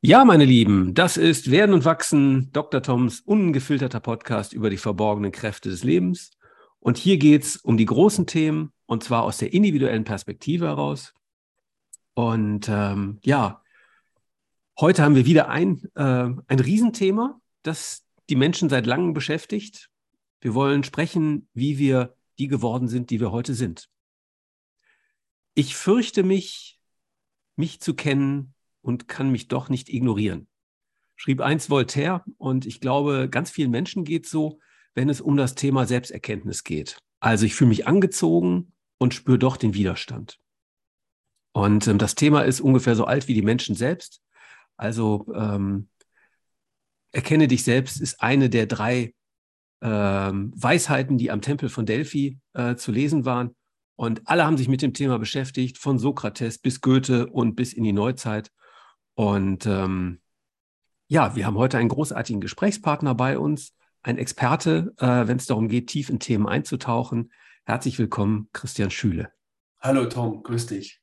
Ja, meine Lieben, das ist Werden und Wachsen, Dr. Toms ungefilterter Podcast über die verborgenen Kräfte des Lebens. Und hier geht es um die großen Themen und zwar aus der individuellen Perspektive heraus. Und ähm, ja, heute haben wir wieder ein, äh, ein Riesenthema, das die Menschen seit langem beschäftigt. Wir wollen sprechen, wie wir die geworden sind, die wir heute sind. Ich fürchte mich, mich zu kennen und kann mich doch nicht ignorieren. Schrieb einst Voltaire und ich glaube, ganz vielen Menschen geht es so, wenn es um das Thema Selbsterkenntnis geht. Also ich fühle mich angezogen und spüre doch den Widerstand. Und ähm, das Thema ist ungefähr so alt wie die Menschen selbst. Also ähm, erkenne dich selbst ist eine der drei ähm, Weisheiten, die am Tempel von Delphi äh, zu lesen waren. Und alle haben sich mit dem Thema beschäftigt, von Sokrates bis Goethe und bis in die Neuzeit. Und ähm, ja, wir haben heute einen großartigen Gesprächspartner bei uns, ein Experte, äh, wenn es darum geht, tief in Themen einzutauchen. Herzlich willkommen, Christian Schüle. Hallo Tom, grüß dich.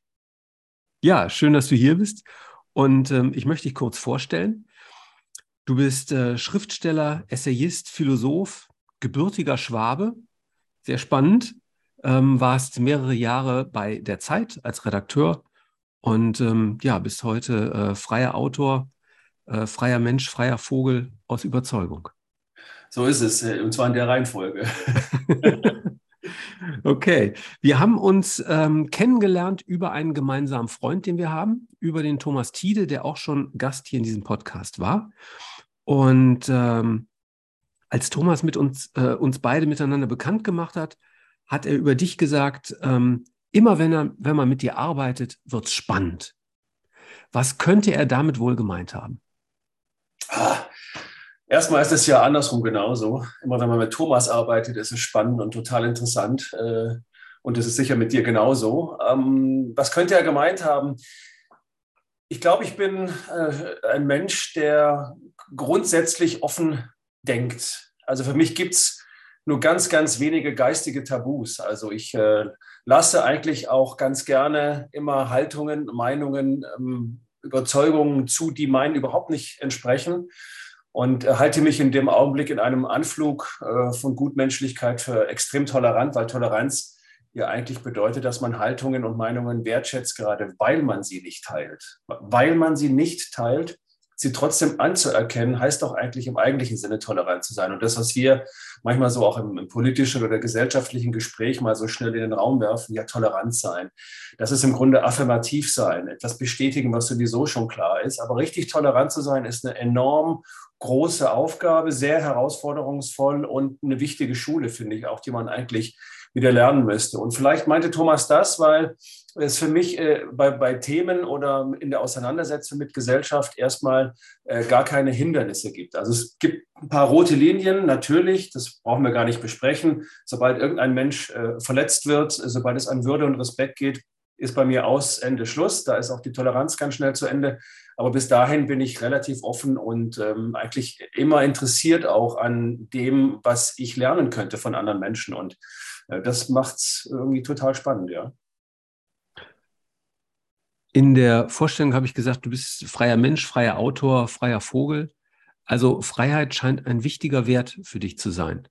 Ja, schön, dass du hier bist. Und ähm, ich möchte dich kurz vorstellen. Du bist äh, Schriftsteller, Essayist, Philosoph, gebürtiger Schwabe. Sehr spannend. Ähm, warst mehrere Jahre bei der Zeit als Redakteur und ähm, ja, bis heute äh, freier Autor, äh, freier Mensch, freier Vogel aus Überzeugung. So ist es, äh, und zwar in der Reihenfolge. okay, wir haben uns ähm, kennengelernt über einen gemeinsamen Freund, den wir haben, über den Thomas Tiede, der auch schon Gast hier in diesem Podcast war. Und ähm, als Thomas mit uns, äh, uns beide miteinander bekannt gemacht hat, hat er über dich gesagt, ähm, Immer wenn, er, wenn man mit dir arbeitet, wird es spannend. Was könnte er damit wohl gemeint haben? Ah, erstmal ist es ja andersrum genauso. Immer wenn man mit Thomas arbeitet, ist es spannend und total interessant. Äh, und es ist sicher mit dir genauso. Ähm, was könnte er gemeint haben? Ich glaube, ich bin äh, ein Mensch, der grundsätzlich offen denkt. Also für mich gibt es nur ganz, ganz wenige geistige Tabus. Also ich äh, lasse eigentlich auch ganz gerne immer Haltungen, Meinungen, ähm, Überzeugungen zu, die meinen überhaupt nicht entsprechen und äh, halte mich in dem Augenblick in einem Anflug äh, von Gutmenschlichkeit für extrem tolerant, weil Toleranz ja eigentlich bedeutet, dass man Haltungen und Meinungen wertschätzt, gerade weil man sie nicht teilt. Weil man sie nicht teilt, sie trotzdem anzuerkennen, heißt doch eigentlich im eigentlichen Sinne tolerant zu sein. Und das, was wir manchmal so auch im, im, politischen oder gesellschaftlichen Gespräch mal so schnell in den Raum werfen, ja, tolerant sein. Das ist im Grunde affirmativ sein, etwas bestätigen, was sowieso schon klar ist. Aber richtig tolerant zu sein, ist eine enorm große Aufgabe, sehr herausforderungsvoll und eine wichtige Schule, finde ich, auch die man eigentlich wieder lernen müsste. Und vielleicht meinte Thomas das, weil es für mich äh, bei, bei Themen oder in der Auseinandersetzung mit Gesellschaft erstmal äh, gar keine Hindernisse gibt. Also es gibt ein paar rote Linien, natürlich, das brauchen wir gar nicht besprechen. Sobald irgendein Mensch äh, verletzt wird, sobald es an Würde und Respekt geht, ist bei mir aus, Ende Schluss. Da ist auch die Toleranz ganz schnell zu Ende. Aber bis dahin bin ich relativ offen und ähm, eigentlich immer interessiert auch an dem, was ich lernen könnte von anderen Menschen. Und das macht es irgendwie total spannend, ja. In der Vorstellung habe ich gesagt, du bist freier Mensch, freier Autor, freier Vogel. Also Freiheit scheint ein wichtiger Wert für dich zu sein.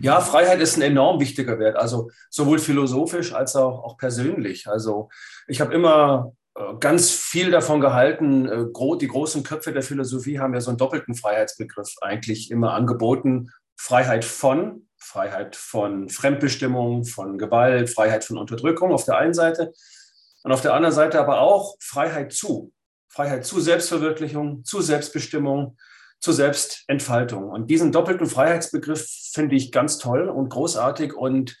Ja, Freiheit ist ein enorm wichtiger Wert, also sowohl philosophisch als auch, auch persönlich. Also ich habe immer äh, ganz viel davon gehalten. Äh, die großen Köpfe der Philosophie haben ja so einen doppelten Freiheitsbegriff eigentlich immer angeboten. Freiheit von, Freiheit von Fremdbestimmung, von Gewalt, Freiheit von Unterdrückung auf der einen Seite und auf der anderen Seite aber auch Freiheit zu. Freiheit zu Selbstverwirklichung, zu Selbstbestimmung, zu Selbstentfaltung. Und diesen doppelten Freiheitsbegriff finde ich ganz toll und großartig und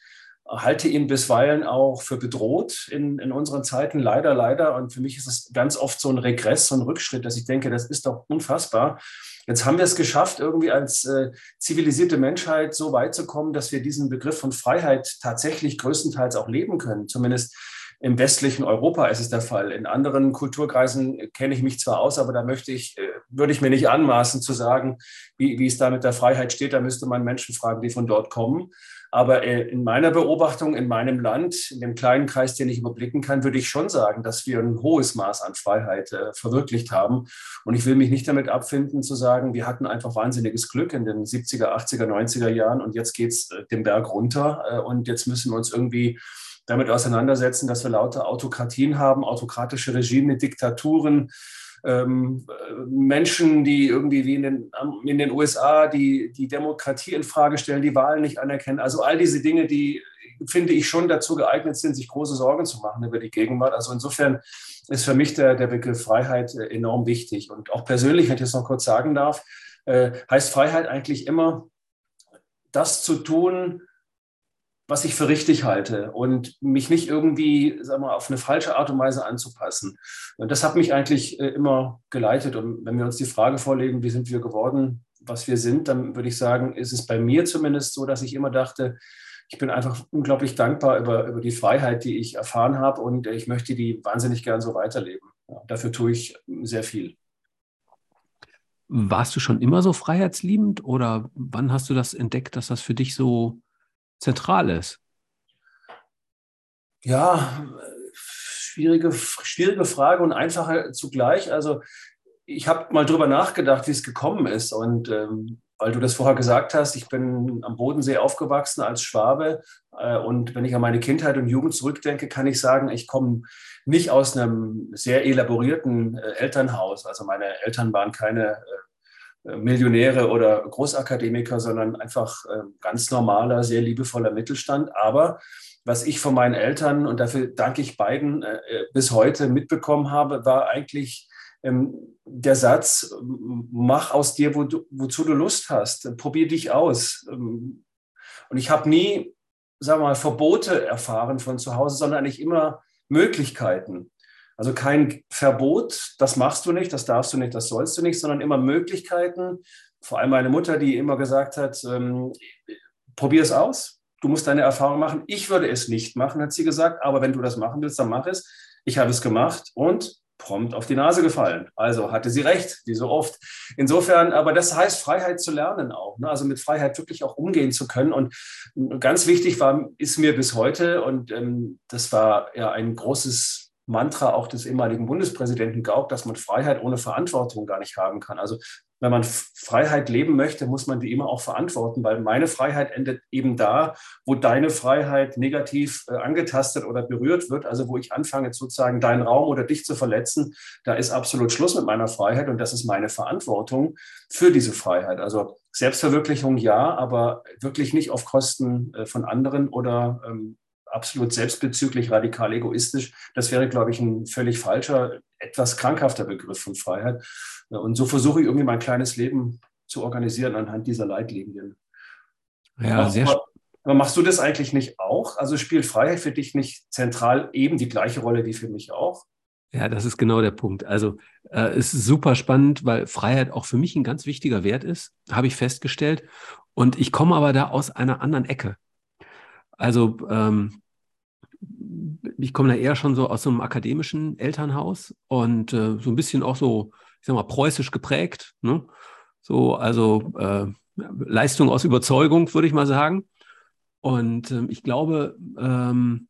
halte ihn bisweilen auch für bedroht in, in unseren Zeiten, leider, leider. Und für mich ist es ganz oft so ein Regress, so ein Rückschritt, dass ich denke, das ist doch unfassbar. Jetzt haben wir es geschafft, irgendwie als äh, zivilisierte Menschheit so weit zu kommen, dass wir diesen Begriff von Freiheit tatsächlich größtenteils auch leben können. Zumindest im westlichen Europa ist es der Fall. In anderen Kulturkreisen kenne ich mich zwar aus, aber da möchte ich, äh, würde ich mir nicht anmaßen zu sagen, wie, wie es da mit der Freiheit steht. Da müsste man Menschen fragen, die von dort kommen. Aber äh, in meiner Beobachtung, in meinem Land, in dem kleinen Kreis, den ich überblicken kann, würde ich schon sagen, dass wir ein hohes Maß an Freiheit äh, verwirklicht haben. Und ich will mich nicht damit abfinden, zu sagen, wir hatten einfach wahnsinniges Glück in den 70er, 80er, 90er Jahren und jetzt geht es äh, den Berg runter äh, und jetzt müssen wir uns irgendwie damit auseinandersetzen, dass wir lauter Autokratien haben, autokratische Regime, Diktaturen, ähm, Menschen, die irgendwie wie in den, in den USA die, die Demokratie in Frage stellen, die Wahlen nicht anerkennen. Also all diese Dinge, die, finde ich, schon dazu geeignet sind, sich große Sorgen zu machen über die Gegenwart. Also insofern ist für mich der, der Begriff Freiheit äh, enorm wichtig. Und auch persönlich, wenn ich das noch kurz sagen darf, äh, heißt Freiheit eigentlich immer, das zu tun, was ich für richtig halte und mich nicht irgendwie sagen wir, auf eine falsche Art und Weise anzupassen. Und das hat mich eigentlich äh, immer geleitet. Und wenn wir uns die Frage vorlegen, wie sind wir geworden, was wir sind, dann würde ich sagen, ist es bei mir zumindest so, dass ich immer dachte, ich bin einfach unglaublich dankbar über, über die Freiheit, die ich erfahren habe und ich möchte die wahnsinnig gern so weiterleben. Ja, dafür tue ich sehr viel. Warst du schon immer so freiheitsliebend oder wann hast du das entdeckt, dass das für dich so zentral ist? Ja, schwierige, schwierige Frage und einfache zugleich. Also ich habe mal drüber nachgedacht, wie es gekommen ist. Und ähm, weil du das vorher gesagt hast, ich bin am Bodensee aufgewachsen als Schwabe. Äh, und wenn ich an meine Kindheit und Jugend zurückdenke, kann ich sagen, ich komme nicht aus einem sehr elaborierten äh, Elternhaus. Also meine Eltern waren keine äh, Millionäre oder Großakademiker, sondern einfach äh, ganz normaler, sehr liebevoller Mittelstand. Aber was ich von meinen Eltern, und dafür danke ich beiden, äh, bis heute mitbekommen habe, war eigentlich ähm, der Satz, mach aus dir, wo du, wozu du Lust hast, probier dich aus. Ähm, und ich habe nie, sagen wir mal, Verbote erfahren von zu Hause, sondern eigentlich immer Möglichkeiten. Also kein Verbot, das machst du nicht, das darfst du nicht, das sollst du nicht, sondern immer Möglichkeiten. Vor allem meine Mutter, die immer gesagt hat, ähm, probier es aus, du musst deine Erfahrung machen. Ich würde es nicht machen, hat sie gesagt, aber wenn du das machen willst, dann mach es. Ich habe es gemacht und prompt auf die Nase gefallen. Also hatte sie recht, wie so oft. Insofern, aber das heißt, Freiheit zu lernen auch. Ne? Also mit Freiheit wirklich auch umgehen zu können. Und ganz wichtig war, ist mir bis heute, und ähm, das war ja ein großes Mantra auch des ehemaligen Bundespräsidenten Gauck, dass man Freiheit ohne Verantwortung gar nicht haben kann. Also wenn man Freiheit leben möchte, muss man die immer auch verantworten, weil meine Freiheit endet eben da, wo deine Freiheit negativ äh, angetastet oder berührt wird, also wo ich anfange sozusagen deinen Raum oder dich zu verletzen, da ist absolut Schluss mit meiner Freiheit und das ist meine Verantwortung für diese Freiheit. Also Selbstverwirklichung ja, aber wirklich nicht auf Kosten äh, von anderen oder ähm, absolut selbstbezüglich, radikal egoistisch. Das wäre, glaube ich, ein völlig falscher, etwas krankhafter Begriff von Freiheit. Und so versuche ich irgendwie mein kleines Leben zu organisieren anhand dieser Leitlinien. Ja, sehr aber, aber machst du das eigentlich nicht auch? Also spielt Freiheit für dich nicht zentral eben die gleiche Rolle wie für mich auch? Ja, das ist genau der Punkt. Also äh, es ist super spannend, weil Freiheit auch für mich ein ganz wichtiger Wert ist, habe ich festgestellt. Und ich komme aber da aus einer anderen Ecke. Also ähm, ich komme da eher schon so aus so einem akademischen Elternhaus und äh, so ein bisschen auch so, ich sag mal, preußisch geprägt. Ne? So, also äh, Leistung aus Überzeugung, würde ich mal sagen. Und äh, ich glaube, ähm,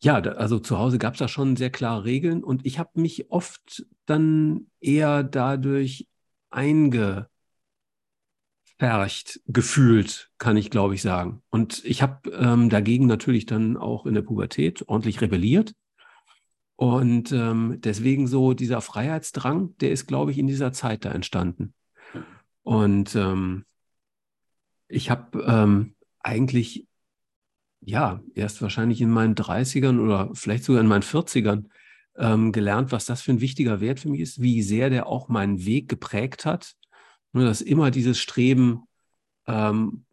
ja, da, also zu Hause gab es da schon sehr klare Regeln und ich habe mich oft dann eher dadurch einge Fercht gefühlt, kann ich glaube ich sagen. Und ich habe ähm, dagegen natürlich dann auch in der Pubertät ordentlich rebelliert. Und ähm, deswegen so dieser Freiheitsdrang, der ist, glaube ich, in dieser Zeit da entstanden. Und ähm, ich habe ähm, eigentlich, ja, erst wahrscheinlich in meinen 30ern oder vielleicht sogar in meinen 40ern ähm, gelernt, was das für ein wichtiger Wert für mich ist, wie sehr der auch meinen Weg geprägt hat nur dass immer dieses Streben, ähm,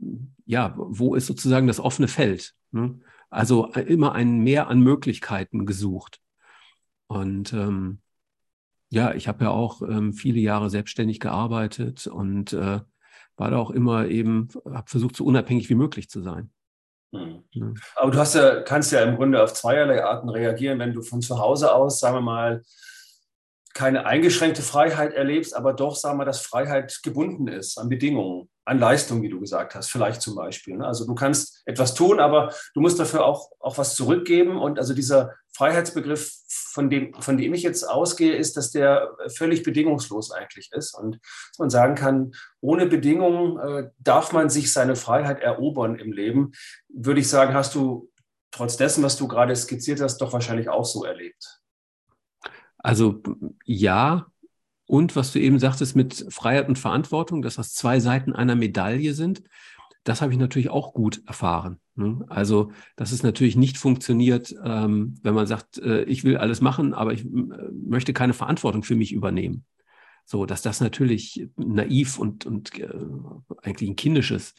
ja, wo ist sozusagen das offene Feld? Ne? Also äh, immer ein Mehr an Möglichkeiten gesucht. Und ähm, ja, ich habe ja auch ähm, viele Jahre selbstständig gearbeitet und äh, war da auch immer eben, habe versucht, so unabhängig wie möglich zu sein. Mhm. Ja. Aber du hast ja, kannst ja im Grunde auf zweierlei Arten reagieren, wenn du von zu Hause aus, sagen wir mal, keine eingeschränkte Freiheit erlebst, aber doch, sagen wir, dass Freiheit gebunden ist an Bedingungen. an Leistung, wie du gesagt hast, vielleicht zum Beispiel. Ne? Also du kannst etwas tun, aber du musst dafür auch, auch was zurückgeben. Und also dieser Freiheitsbegriff, von dem, von dem ich jetzt ausgehe, ist, dass der völlig bedingungslos eigentlich ist. Und dass man sagen kann, ohne Bedingungen äh, darf man sich seine Freiheit erobern im Leben. Würde ich sagen, hast du trotz dessen, was du gerade skizziert hast, doch wahrscheinlich auch so erlebt. Also ja, und was du eben sagtest mit Freiheit und Verantwortung, dass das zwei Seiten einer Medaille sind, das habe ich natürlich auch gut erfahren. Ne? Also, dass es natürlich nicht funktioniert, ähm, wenn man sagt, äh, ich will alles machen, aber ich äh, möchte keine Verantwortung für mich übernehmen. So, dass das natürlich naiv und, und äh, eigentlich ein kindisches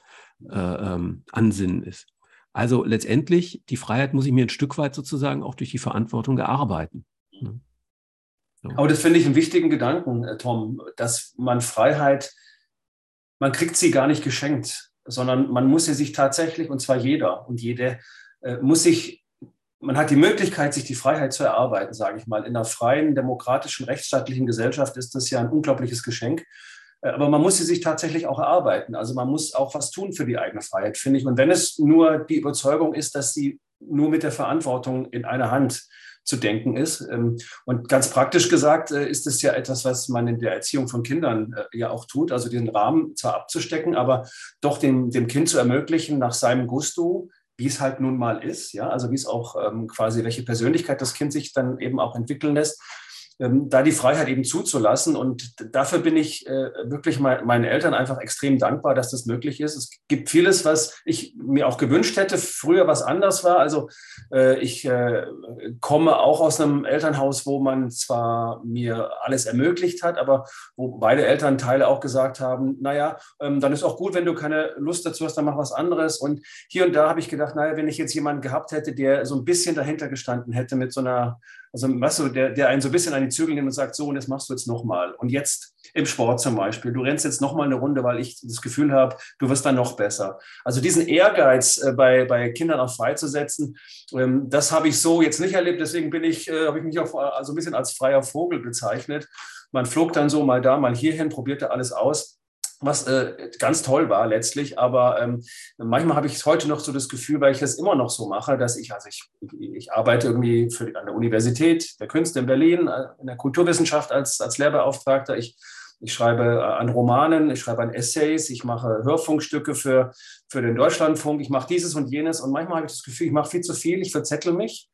äh, ähm, Ansinnen ist. Also letztendlich, die Freiheit muss ich mir ein Stück weit sozusagen auch durch die Verantwortung erarbeiten. Ne? Aber das finde ich einen wichtigen Gedanken, äh, Tom, dass man Freiheit, man kriegt sie gar nicht geschenkt, sondern man muss sie sich tatsächlich, und zwar jeder und jede, äh, muss sich, man hat die Möglichkeit, sich die Freiheit zu erarbeiten, sage ich mal. In einer freien, demokratischen, rechtsstaatlichen Gesellschaft ist das ja ein unglaubliches Geschenk. Äh, aber man muss sie sich tatsächlich auch erarbeiten. Also man muss auch was tun für die eigene Freiheit, finde ich. Und wenn es nur die Überzeugung ist, dass sie nur mit der Verantwortung in einer Hand zu denken ist. Ähm, und ganz praktisch gesagt äh, ist es ja etwas, was man in der Erziehung von Kindern äh, ja auch tut, also diesen Rahmen zwar abzustecken, aber doch dem, dem Kind zu ermöglichen, nach seinem Gusto, wie es halt nun mal ist, ja, also wie es auch ähm, quasi, welche Persönlichkeit das Kind sich dann eben auch entwickeln lässt, ähm, da die Freiheit eben zuzulassen. Und dafür bin ich äh, wirklich mein, meinen Eltern einfach extrem dankbar, dass das möglich ist. Es gibt vieles, was ich mir auch gewünscht hätte, früher was anders war. Also äh, ich äh, komme auch aus einem Elternhaus, wo man zwar mir alles ermöglicht hat, aber wo beide Elternteile auch gesagt haben, naja, ähm, dann ist auch gut, wenn du keine Lust dazu hast, dann mach was anderes. Und hier und da habe ich gedacht, naja, wenn ich jetzt jemanden gehabt hätte, der so ein bisschen dahinter gestanden hätte mit so einer also, weißt du, der, der einen so ein bisschen an die Zügel nimmt und sagt, so, und das machst du jetzt nochmal. Und jetzt im Sport zum Beispiel, du rennst jetzt nochmal eine Runde, weil ich das Gefühl habe, du wirst dann noch besser. Also diesen Ehrgeiz äh, bei, bei Kindern auch freizusetzen, ähm, das habe ich so jetzt nicht erlebt. Deswegen bin ich, äh, habe ich mich auch also ein bisschen als freier Vogel bezeichnet. Man flog dann so mal da, mal hierhin, probierte alles aus was äh, ganz toll war letztlich. Aber ähm, manchmal habe ich heute noch so das Gefühl, weil ich das immer noch so mache, dass ich, also ich, ich arbeite irgendwie für, an der Universität der Künste in Berlin, äh, in der Kulturwissenschaft als, als Lehrbeauftragter. Ich, ich schreibe äh, an Romanen, ich schreibe an Essays, ich mache Hörfunkstücke für, für den Deutschlandfunk, ich mache dieses und jenes. Und manchmal habe ich das Gefühl, ich mache viel zu viel, ich verzettel mich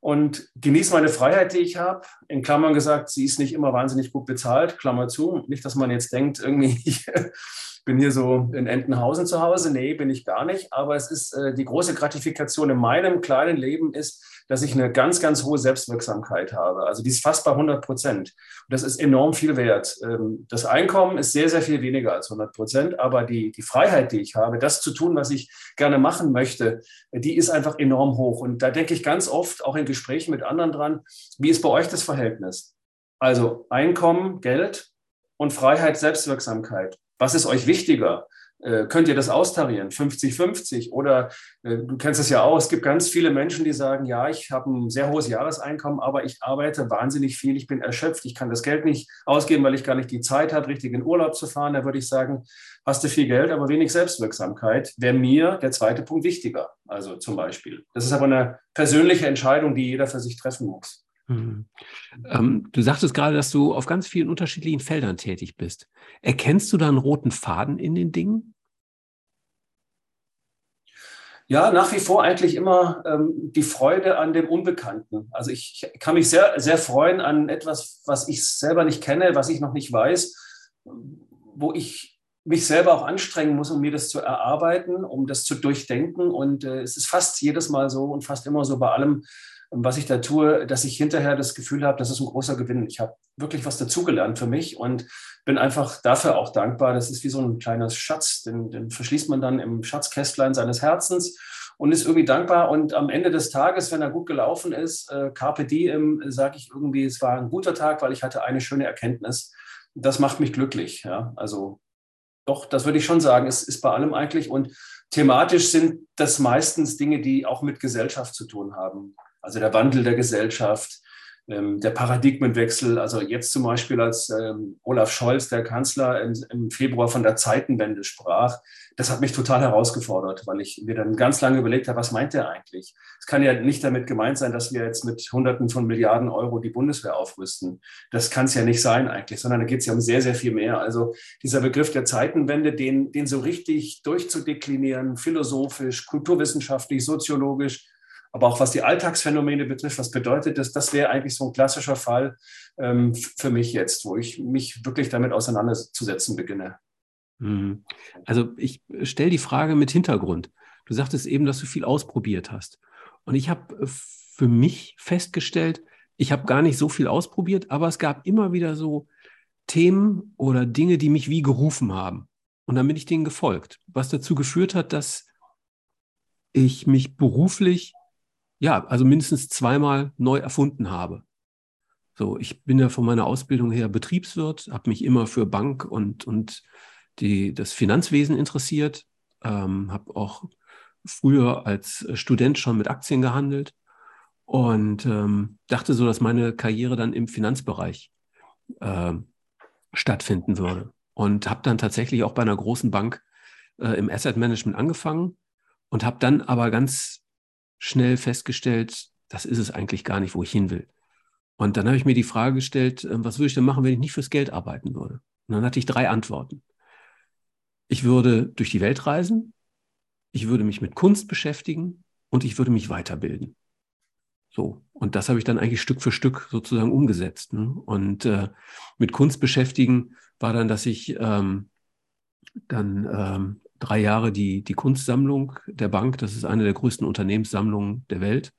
und genieße meine Freiheit, die ich habe. In Klammern gesagt, sie ist nicht immer wahnsinnig gut bezahlt, Klammer zu. Nicht, dass man jetzt denkt, irgendwie, ich bin hier so in Entenhausen zu Hause. Nee, bin ich gar nicht. Aber es ist äh, die große Gratifikation in meinem kleinen Leben ist, dass ich eine ganz, ganz hohe Selbstwirksamkeit habe. Also die ist fast bei 100 Prozent. Und das ist enorm viel wert. Ähm, das Einkommen ist sehr, sehr viel weniger als 100 Prozent, aber die, die Freiheit, die ich habe, das zu tun, was ich gerne machen möchte, die ist einfach enorm hoch. Und da denke ich ganz oft, auch in Gesprächen mit anderen dran, wie ist bei euch das Verhältnis? Also Einkommen, Geld und Freiheit, Selbstwirksamkeit. Was ist euch wichtiger? Äh, könnt ihr das austarieren, 50-50? Oder äh, du kennst es ja auch, es gibt ganz viele Menschen, die sagen, ja, ich habe ein sehr hohes Jahreseinkommen, aber ich arbeite wahnsinnig viel, ich bin erschöpft, ich kann das Geld nicht ausgeben, weil ich gar nicht die Zeit habe, richtig in Urlaub zu fahren. Da würde ich sagen, hast du viel Geld, aber wenig Selbstwirksamkeit, wäre mir der zweite Punkt wichtiger. Also zum Beispiel. Das ist aber eine persönliche Entscheidung, die jeder für sich treffen muss. Mhm. Ähm, du sagtest gerade, dass du auf ganz vielen unterschiedlichen Feldern tätig bist. Erkennst du da einen roten Faden in den Dingen? Ja, nach wie vor eigentlich immer ähm, die Freude an dem Unbekannten. Also ich, ich, kann mich sehr, sehr freuen an etwas, was ich selber nicht kenne, was ich noch nicht weiß, wo ich mich selber auch anstrengen muss, um mir das zu erarbeiten, um das zu durchdenken. Und äh, es ist fast jedes Mal so und fast immer so bei allem, was ich da tue, dass ich hinterher das Gefühl habe, das ist ein großer Gewinn. Ich habe wirklich was dazugelernt für mich und bin einfach dafür auch dankbar. Das ist wie so ein kleiner Schatz, den, den verschließt man dann im Schatzkästlein seines Herzens und ist irgendwie dankbar. Und am Ende des Tages, wenn er gut gelaufen ist, äh, Carpe Diem, sage ich irgendwie, es war ein guter Tag, weil ich hatte eine schöne Erkenntnis. Das macht mich glücklich. Ja? Also doch, das würde ich schon sagen, es ist bei allem eigentlich. Und thematisch sind das meistens Dinge, die auch mit Gesellschaft zu tun haben also der Wandel der Gesellschaft, ähm, der Paradigmenwechsel, also jetzt zum Beispiel als ähm, Olaf Scholz, der Kanzler, im, Februar von der Zeitenwende sprach, das hat mich total herausgefordert, weil ich mir dann ganz lange überlegt habe, was meint er eigentlich? Es kann ja nicht damit gemeint sein, dass wir jetzt mit Hunderten von Milliarden Euro die Bundeswehr aufrüsten. Das kann es ja nicht sein eigentlich, sondern da geht es ja um sehr, sehr viel mehr. Also dieser Begriff der Zeitenwende, den, den so richtig durchzudeklinieren, philosophisch, kulturwissenschaftlich, soziologisch, aber auch was die Alltagsphänomene betrifft, was bedeutet das? Das wäre eigentlich so ein klassischer Fall ähm, für mich jetzt, wo ich mich wirklich damit auseinanderzusetzen beginne. Mhm. Also ich stelle die Frage mit Hintergrund. Du sagtest eben, dass du viel ausprobiert hast. Und ich habe äh, für mich festgestellt, ich habe gar nicht so viel ausprobiert, aber es gab immer wieder so Themen oder Dinge, die mich wie gerufen haben. Und dann bin ich denen gefolgt, was dazu geführt hat, dass ich mich beruflich ja, also mindestens zweimal neu erfunden habe. So, ich bin ja von meiner Ausbildung her Betriebswirt, habe mich immer für Bank und, und die, das Finanzwesen interessiert, ähm, habe auch früher als Student schon mit Aktien gehandelt und ähm, dachte so, dass meine Karriere dann im Finanzbereich äh, stattfinden würde. Und habe dann tatsächlich auch bei einer großen Bank äh, im Asset Management angefangen und habe dann aber ganz schnell festgestellt, das ist es eigentlich gar nicht, wo ich hin will. Und dann habe ich mir die Frage gestellt, ähm, was würde ich denn machen, wenn ich nicht fürs Geld arbeiten würde? Und dann hatte ich drei Antworten. Ich würde durch die Welt reisen, ich würde mich mit Kunst beschäftigen und ich würde mich weiterbilden. So, und das habe ich dann eigentlich Stück für Stück sozusagen umgesetzt. Ne? Und äh, mit Kunst beschäftigen war dann, dass ich ähm, dann ähm, drei Jahre die, die Kunstsammlung der Bank, das ist eine der größten Unternehmenssammlungen der Welt,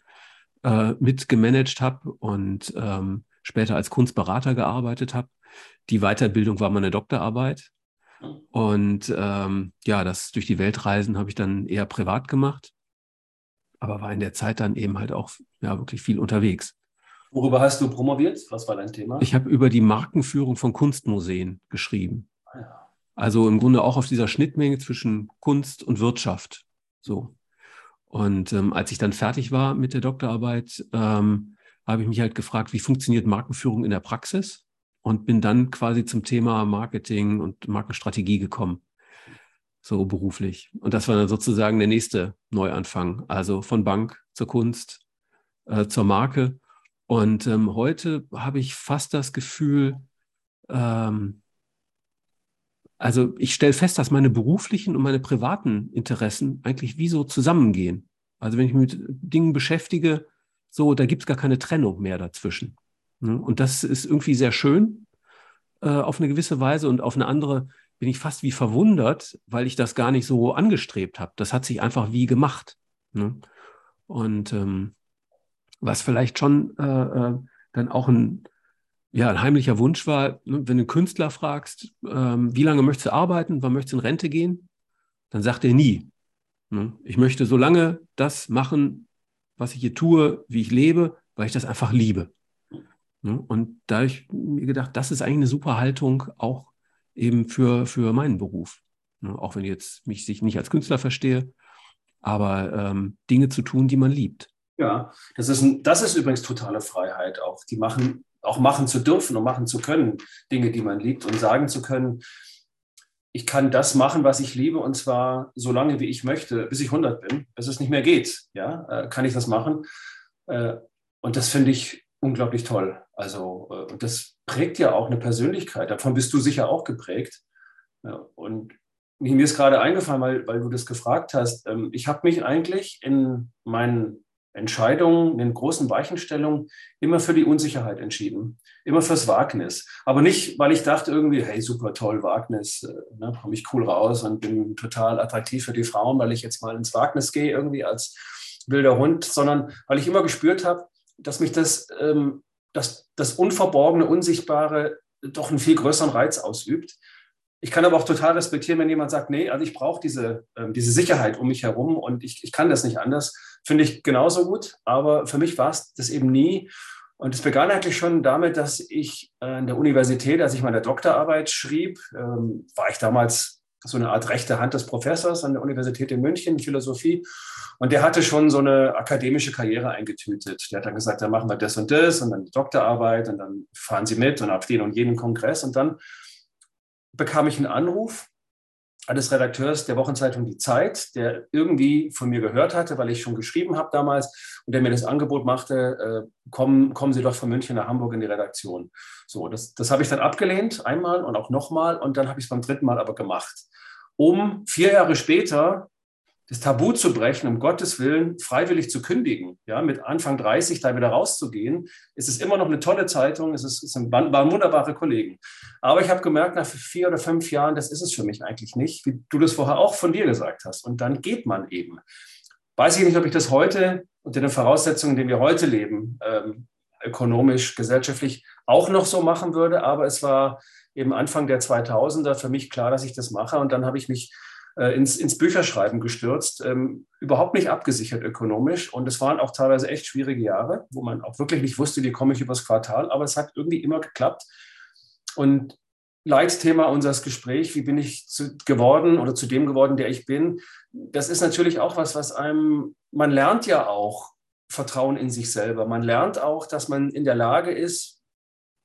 äh, mitgemanagt habe und ähm, später als Kunstberater gearbeitet habe. Die Weiterbildung war meine Doktorarbeit. Und ähm, ja, das durch die Weltreisen habe ich dann eher privat gemacht, aber war in der Zeit dann eben halt auch ja, wirklich viel unterwegs. Worüber hast du promoviert? Was war dein Thema? Ich habe über die Markenführung von Kunstmuseen geschrieben. Also im Grunde auch auf dieser Schnittmenge zwischen Kunst und Wirtschaft. So. Und ähm, als ich dann fertig war mit der Doktorarbeit, ähm, habe ich mich halt gefragt, wie funktioniert Markenführung in der Praxis? Und bin dann quasi zum Thema Marketing und Markenstrategie gekommen. So beruflich. Und das war dann sozusagen der nächste Neuanfang. Also von Bank zur Kunst, äh, zur Marke. Und ähm, heute habe ich fast das Gefühl, ähm, also ich stelle fest, dass meine beruflichen und meine privaten Interessen eigentlich wie so zusammengehen. Also wenn ich mich mit Dingen beschäftige, so, da gibt es gar keine Trennung mehr dazwischen. Ne? Und das ist irgendwie sehr schön äh, auf eine gewisse Weise und auf eine andere bin ich fast wie verwundert, weil ich das gar nicht so angestrebt habe. Das hat sich einfach wie gemacht. Ne? Und ähm, was vielleicht schon äh, äh, dann auch ein, ja, ein heimlicher Wunsch war, ne, wenn du einen Künstler fragst, ähm, wie lange möchtest du arbeiten, wann möchtest du in Rente gehen, dann sagt er nie. Ne? Ich möchte so lange das machen, was ich hier tue, wie ich lebe, weil ich das einfach liebe. Ne? Und da habe ich mir gedacht, das ist eigentlich eine super Haltung auch eben für, für meinen Beruf. Ne? Auch wenn ich jetzt mich sich nicht als Künstler verstehe, aber ähm, Dinge zu tun, die man liebt. Ja, das ist, ein, das ist übrigens totale Freiheit auch. Die machen auch machen zu dürfen und machen zu können, Dinge, die man liebt und sagen zu können, ich kann das machen, was ich liebe, und zwar so lange, wie ich möchte, bis ich 100 bin, bis es nicht mehr geht. Ja, äh, kann ich das machen. Äh, und das finde ich unglaublich toll. Also, äh, und das prägt ja auch eine Persönlichkeit. Davon bist du sicher auch geprägt. Und mir ist gerade eingefallen, weil, weil du das gefragt hast. Ähm, ich habe mich eigentlich in meinen Entscheidungen, in großen Weichenstellungen immer für die Unsicherheit entschieden, immer fürs Wagnis. Aber nicht, weil ich dachte irgendwie, hey, super toll, Wagnis, äh, ne, komme ich cool raus und bin total attraktiv für die Frauen, weil ich jetzt mal ins Wagnis gehe, irgendwie als wilder Hund, sondern weil ich immer gespürt habe, dass mich das, ähm, das, das Unverborgene, Unsichtbare doch einen viel größeren Reiz ausübt. Ich kann aber auch total respektieren, wenn jemand sagt, nee, also ich brauche diese, äh, diese Sicherheit um mich herum und ich, ich kann das nicht anders finde ich genauso gut. Aber für mich war es das eben nie. Und es begann eigentlich schon damit, dass ich an der Universität, als ich meine Doktorarbeit schrieb, ähm, war ich damals so eine Art rechte Hand des Professors an der Universität in München, Philosophie. Und der hatte schon so eine akademische Karriere eingetütet. Der hat dann gesagt, dann machen wir das und das und dann die Doktorarbeit und dann fahren Sie mit und auf den und jeden Kongress. Und dann bekam ich einen Anruf eines Redakteurs der Wochenzeitung Die Zeit, der irgendwie von mir gehört hatte, weil ich schon geschrieben habe damals und der mir das Angebot machte, äh, kommen, kommen Sie doch von München nach Hamburg in die Redaktion. So, das, das habe ich dann abgelehnt, einmal und auch nochmal und dann habe ich es beim dritten Mal aber gemacht, um vier Jahre später das Tabu zu brechen, um Gottes Willen freiwillig zu kündigen, ja, mit Anfang 30 da wieder rauszugehen, ist es immer noch eine tolle Zeitung, es, ist, es sind, waren wunderbare Kollegen. Aber ich habe gemerkt, nach vier oder fünf Jahren, das ist es für mich eigentlich nicht, wie du das vorher auch von dir gesagt hast. Und dann geht man eben. Weiß ich nicht, ob ich das heute unter den Voraussetzungen, in denen wir heute leben, ähm, ökonomisch, gesellschaftlich auch noch so machen würde, aber es war eben Anfang der 2000er für mich klar, dass ich das mache. Und dann habe ich mich äh, ins, ins Bücherschreiben gestürzt, ähm, überhaupt nicht abgesichert ökonomisch. Und es waren auch teilweise echt schwierige Jahre, wo man auch wirklich nicht wusste, wie komme ich übers Quartal. Aber es hat irgendwie immer geklappt. Und Leitthema unseres Gesprächs, wie bin ich zu, geworden oder zu dem geworden, der ich bin, das ist natürlich auch was, was einem, man lernt ja auch Vertrauen in sich selber. Man lernt auch, dass man in der Lage ist,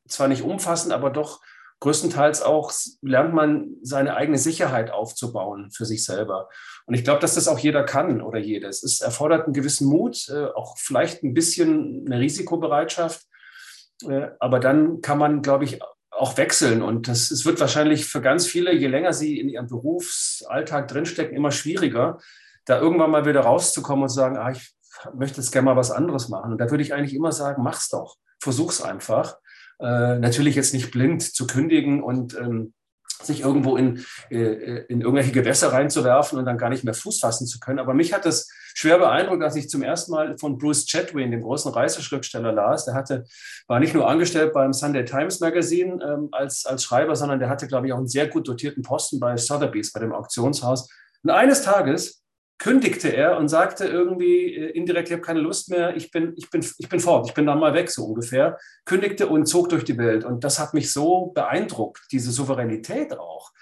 zwar nicht umfassend, aber doch größtenteils auch lernt man seine eigene Sicherheit aufzubauen für sich selber. Und ich glaube, dass das auch jeder kann oder jedes. Es erfordert einen gewissen Mut, äh, auch vielleicht ein bisschen eine Risikobereitschaft. Äh, aber dann kann man, glaube ich, auch wechseln. Und das, es wird wahrscheinlich für ganz viele, je länger sie in ihrem Berufsalltag drinstecken, immer schwieriger, da irgendwann mal wieder rauszukommen und zu sagen, ah, ich möchte jetzt gerne mal was anderes machen. Und da würde ich eigentlich immer sagen, mach's doch. Versuch's einfach äh, natürlich jetzt nicht blind zu kündigen und ähm, sich irgendwo in, äh, in irgendwelche Gewässer reinzuwerfen und dann gar nicht mehr Fuß fassen zu können. Aber mich hat das schwer beeindruckt, als ich zum ersten Mal von Bruce Chatwin, dem großen Reiseschriftsteller, las. Der hatte, war nicht nur angestellt beim Sunday Times Magazine ähm, als, als Schreiber, sondern der hatte, glaube ich, auch einen sehr gut dotierten Posten bei Sotheby's, bei dem Auktionshaus. Und eines Tages kündigte er und sagte irgendwie äh, indirekt, ich habe keine Lust mehr, ich bin, ich, bin, ich bin fort, ich bin dann mal weg, so ungefähr, kündigte und zog durch die Welt. Und das hat mich so beeindruckt, diese Souveränität auch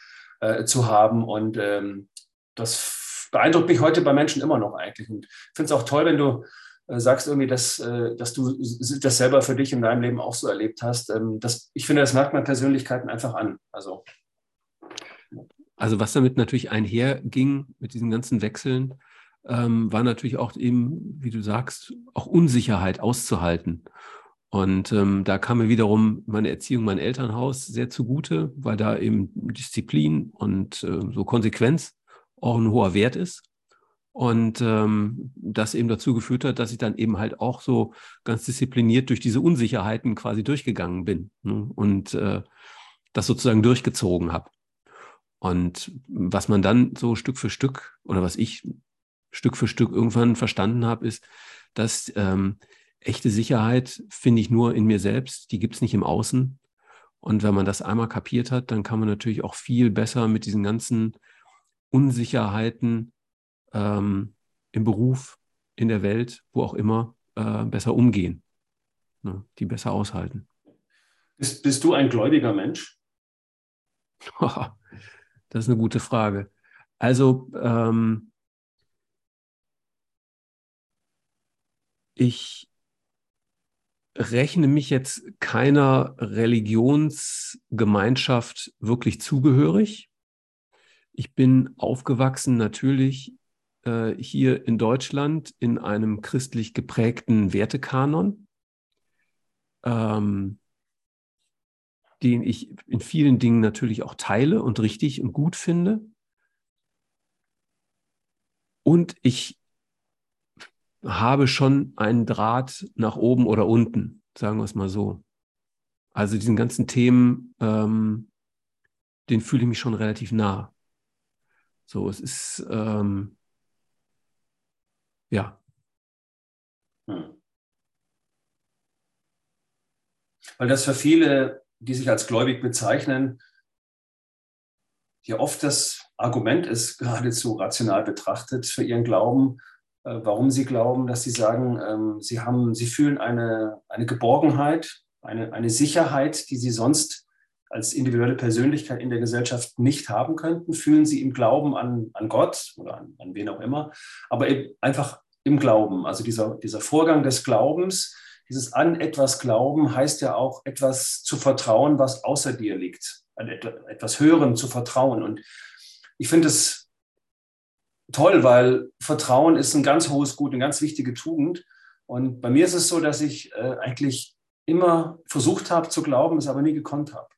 äh, zu haben. Und ähm, das beeindruckt mich heute bei Menschen immer noch eigentlich. Und ich finde es auch toll, wenn du äh, sagst irgendwie, dass, äh, dass du das selber für dich in deinem Leben auch so erlebt hast. Ähm, das, ich finde, das merkt man Persönlichkeiten einfach an. Also also was damit natürlich einherging mit diesen ganzen Wechseln, ähm, war natürlich auch eben, wie du sagst, auch Unsicherheit auszuhalten. Und ähm, da kam mir wiederum meine Erziehung, mein Elternhaus sehr zugute, weil da eben Disziplin und äh, so Konsequenz auch ein hoher Wert ist. Und ähm, das eben dazu geführt hat, dass ich dann eben halt auch so ganz diszipliniert durch diese Unsicherheiten quasi durchgegangen bin ne? und äh, das sozusagen durchgezogen habe. Und was man dann so Stück für Stück oder was ich Stück für Stück irgendwann verstanden habe, ist, dass ähm, echte Sicherheit finde ich nur in mir selbst, die gibt es nicht im Außen. Und wenn man das einmal kapiert hat, dann kann man natürlich auch viel besser mit diesen ganzen Unsicherheiten ähm, im Beruf, in der Welt, wo auch immer, äh, besser umgehen, ne? die besser aushalten. Bist, bist du ein gläubiger Mensch? Das ist eine gute Frage. Also, ähm, ich rechne mich jetzt keiner Religionsgemeinschaft wirklich zugehörig. Ich bin aufgewachsen natürlich äh, hier in Deutschland in einem christlich geprägten Wertekanon. Ähm, den ich in vielen Dingen natürlich auch teile und richtig und gut finde. Und ich habe schon einen Draht nach oben oder unten, sagen wir es mal so. Also diesen ganzen Themen, ähm, den fühle ich mich schon relativ nah. So, es ist, ähm, ja. Hm. Weil das für viele die sich als gläubig bezeichnen, ja oft das Argument ist, geradezu rational betrachtet, für ihren Glauben, äh, warum sie glauben, dass sie sagen, ähm, sie, haben, sie fühlen eine, eine Geborgenheit, eine, eine Sicherheit, die sie sonst als individuelle Persönlichkeit in der Gesellschaft nicht haben könnten? Fühlen Sie im Glauben an, an Gott oder an, an wen auch immer, aber eben einfach im Glauben. Also dieser, dieser Vorgang des Glaubens, dieses an etwas Glauben heißt ja auch etwas zu vertrauen, was außer dir liegt, an etwas Höherem zu vertrauen. Und ich finde es toll, weil Vertrauen ist ein ganz hohes Gut, eine ganz wichtige Tugend. Und bei mir ist es so, dass ich äh, eigentlich immer versucht habe zu glauben, es aber nie gekonnt habe.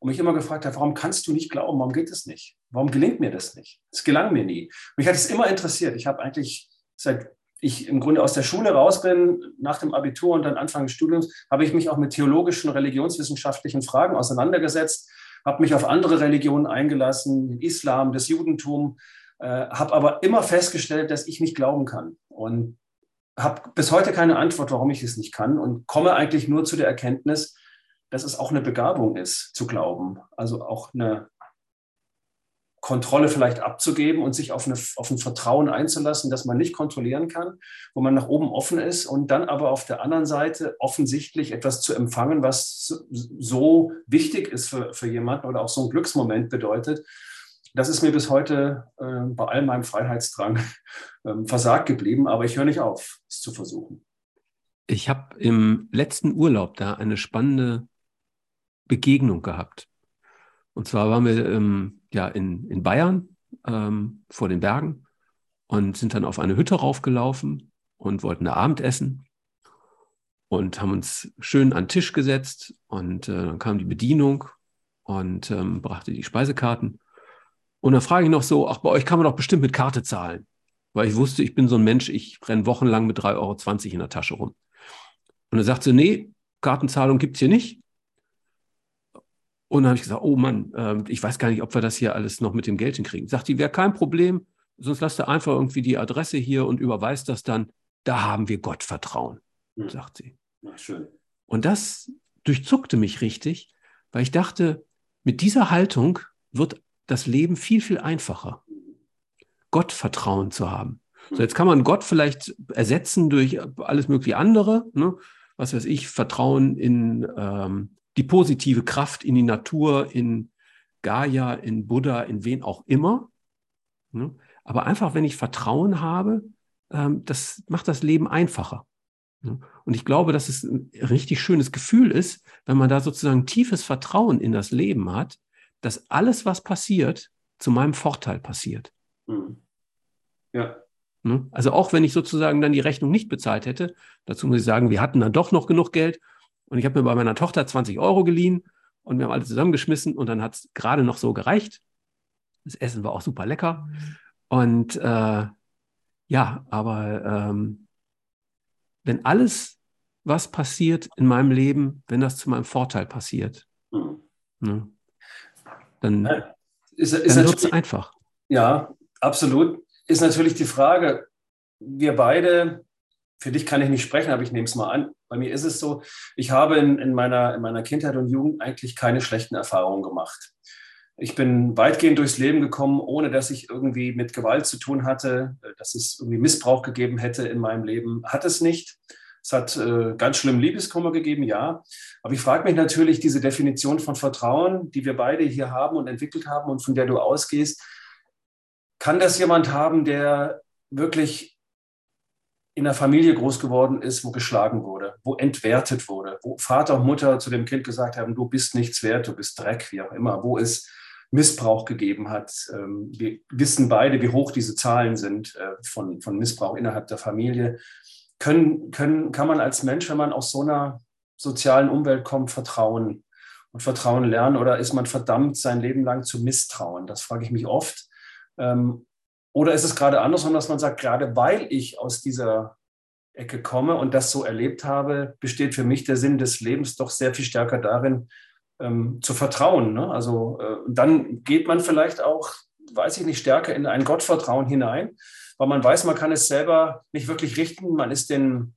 Und mich immer gefragt habe, warum kannst du nicht glauben? Warum geht es nicht? Warum gelingt mir das nicht? Es gelang mir nie. Mich hat es immer interessiert. Ich habe eigentlich seit ich im Grunde aus der Schule raus bin, nach dem Abitur und dann Anfang des Studiums, habe ich mich auch mit theologischen, religionswissenschaftlichen Fragen auseinandergesetzt, habe mich auf andere Religionen eingelassen, den Islam, das Judentum, äh, habe aber immer festgestellt, dass ich nicht glauben kann. Und habe bis heute keine Antwort, warum ich es nicht kann und komme eigentlich nur zu der Erkenntnis, dass es auch eine Begabung ist, zu glauben. Also auch eine Kontrolle vielleicht abzugeben und sich auf, eine, auf ein Vertrauen einzulassen, das man nicht kontrollieren kann, wo man nach oben offen ist und dann aber auf der anderen Seite offensichtlich etwas zu empfangen, was so wichtig ist für, für jemanden oder auch so ein Glücksmoment bedeutet. Das ist mir bis heute äh, bei all meinem Freiheitsdrang äh, versagt geblieben, aber ich höre nicht auf, es zu versuchen. Ich habe im letzten Urlaub da eine spannende Begegnung gehabt. Und zwar waren wir ähm, ja in, in Bayern ähm, vor den Bergen und sind dann auf eine Hütte raufgelaufen und wollten da Abend essen und haben uns schön an den Tisch gesetzt und äh, dann kam die Bedienung und ähm, brachte die Speisekarten. Und dann frage ich noch so, ach, bei euch kann man doch bestimmt mit Karte zahlen. Weil ich wusste, ich bin so ein Mensch, ich renne wochenlang mit 3,20 Euro in der Tasche rum. Und dann sagt sie, nee, Kartenzahlung gibt es hier nicht. Und dann habe ich gesagt, oh Mann, äh, ich weiß gar nicht, ob wir das hier alles noch mit dem Geld hinkriegen. Sagt die, wäre kein Problem, sonst lasst ihr einfach irgendwie die Adresse hier und überweist das dann. Da haben wir Gottvertrauen, mhm. sagt sie. Na, schön. Und das durchzuckte mich richtig, weil ich dachte, mit dieser Haltung wird das Leben viel, viel einfacher. Gottvertrauen zu haben. So, jetzt kann man Gott vielleicht ersetzen durch alles mögliche andere. Ne? Was weiß ich, Vertrauen in ähm, die positive Kraft in die Natur, in Gaia, in Buddha, in wen auch immer. Ne? Aber einfach, wenn ich Vertrauen habe, ähm, das macht das Leben einfacher. Ne? Und ich glaube, dass es ein richtig schönes Gefühl ist, wenn man da sozusagen tiefes Vertrauen in das Leben hat, dass alles, was passiert, zu meinem Vorteil passiert. Mhm. Ja. Ne? Also auch wenn ich sozusagen dann die Rechnung nicht bezahlt hätte, dazu muss ich sagen, wir hatten dann doch noch genug Geld, und ich habe mir bei meiner Tochter 20 Euro geliehen und wir haben alle zusammengeschmissen und dann hat es gerade noch so gereicht. Das Essen war auch super lecker. Und äh, ja, aber ähm, wenn alles, was passiert in meinem Leben, wenn das zu meinem Vorteil passiert, mhm. ne, dann, ist, ist dann wird es einfach. Ja, absolut. Ist natürlich die Frage, wir beide, für dich kann ich nicht sprechen, aber ich nehme es mal an, bei mir ist es so, ich habe in, in, meiner, in meiner Kindheit und Jugend eigentlich keine schlechten Erfahrungen gemacht. Ich bin weitgehend durchs Leben gekommen, ohne dass ich irgendwie mit Gewalt zu tun hatte, dass es irgendwie Missbrauch gegeben hätte in meinem Leben. Hat es nicht. Es hat äh, ganz schlimm Liebeskummer gegeben, ja. Aber ich frage mich natürlich, diese Definition von Vertrauen, die wir beide hier haben und entwickelt haben und von der du ausgehst, kann das jemand haben, der wirklich in einer Familie groß geworden ist, wo geschlagen wurde, wo entwertet wurde, wo Vater und Mutter zu dem Kind gesagt haben, du bist nichts wert, du bist Dreck, wie auch immer, wo es Missbrauch gegeben hat. Ähm, wir wissen beide, wie hoch diese Zahlen sind äh, von, von Missbrauch innerhalb der Familie. Können, können, kann man als Mensch, wenn man aus so einer sozialen Umwelt kommt, vertrauen und Vertrauen lernen oder ist man verdammt, sein Leben lang zu misstrauen? Das frage ich mich oft. Ähm, oder ist es gerade andersrum, dass man sagt, gerade weil ich aus dieser Ecke komme und das so erlebt habe, besteht für mich der Sinn des Lebens doch sehr viel stärker darin, ähm, zu vertrauen. Ne? Also äh, dann geht man vielleicht auch, weiß ich nicht, stärker in ein Gottvertrauen hinein, weil man weiß, man kann es selber nicht wirklich richten. Man ist den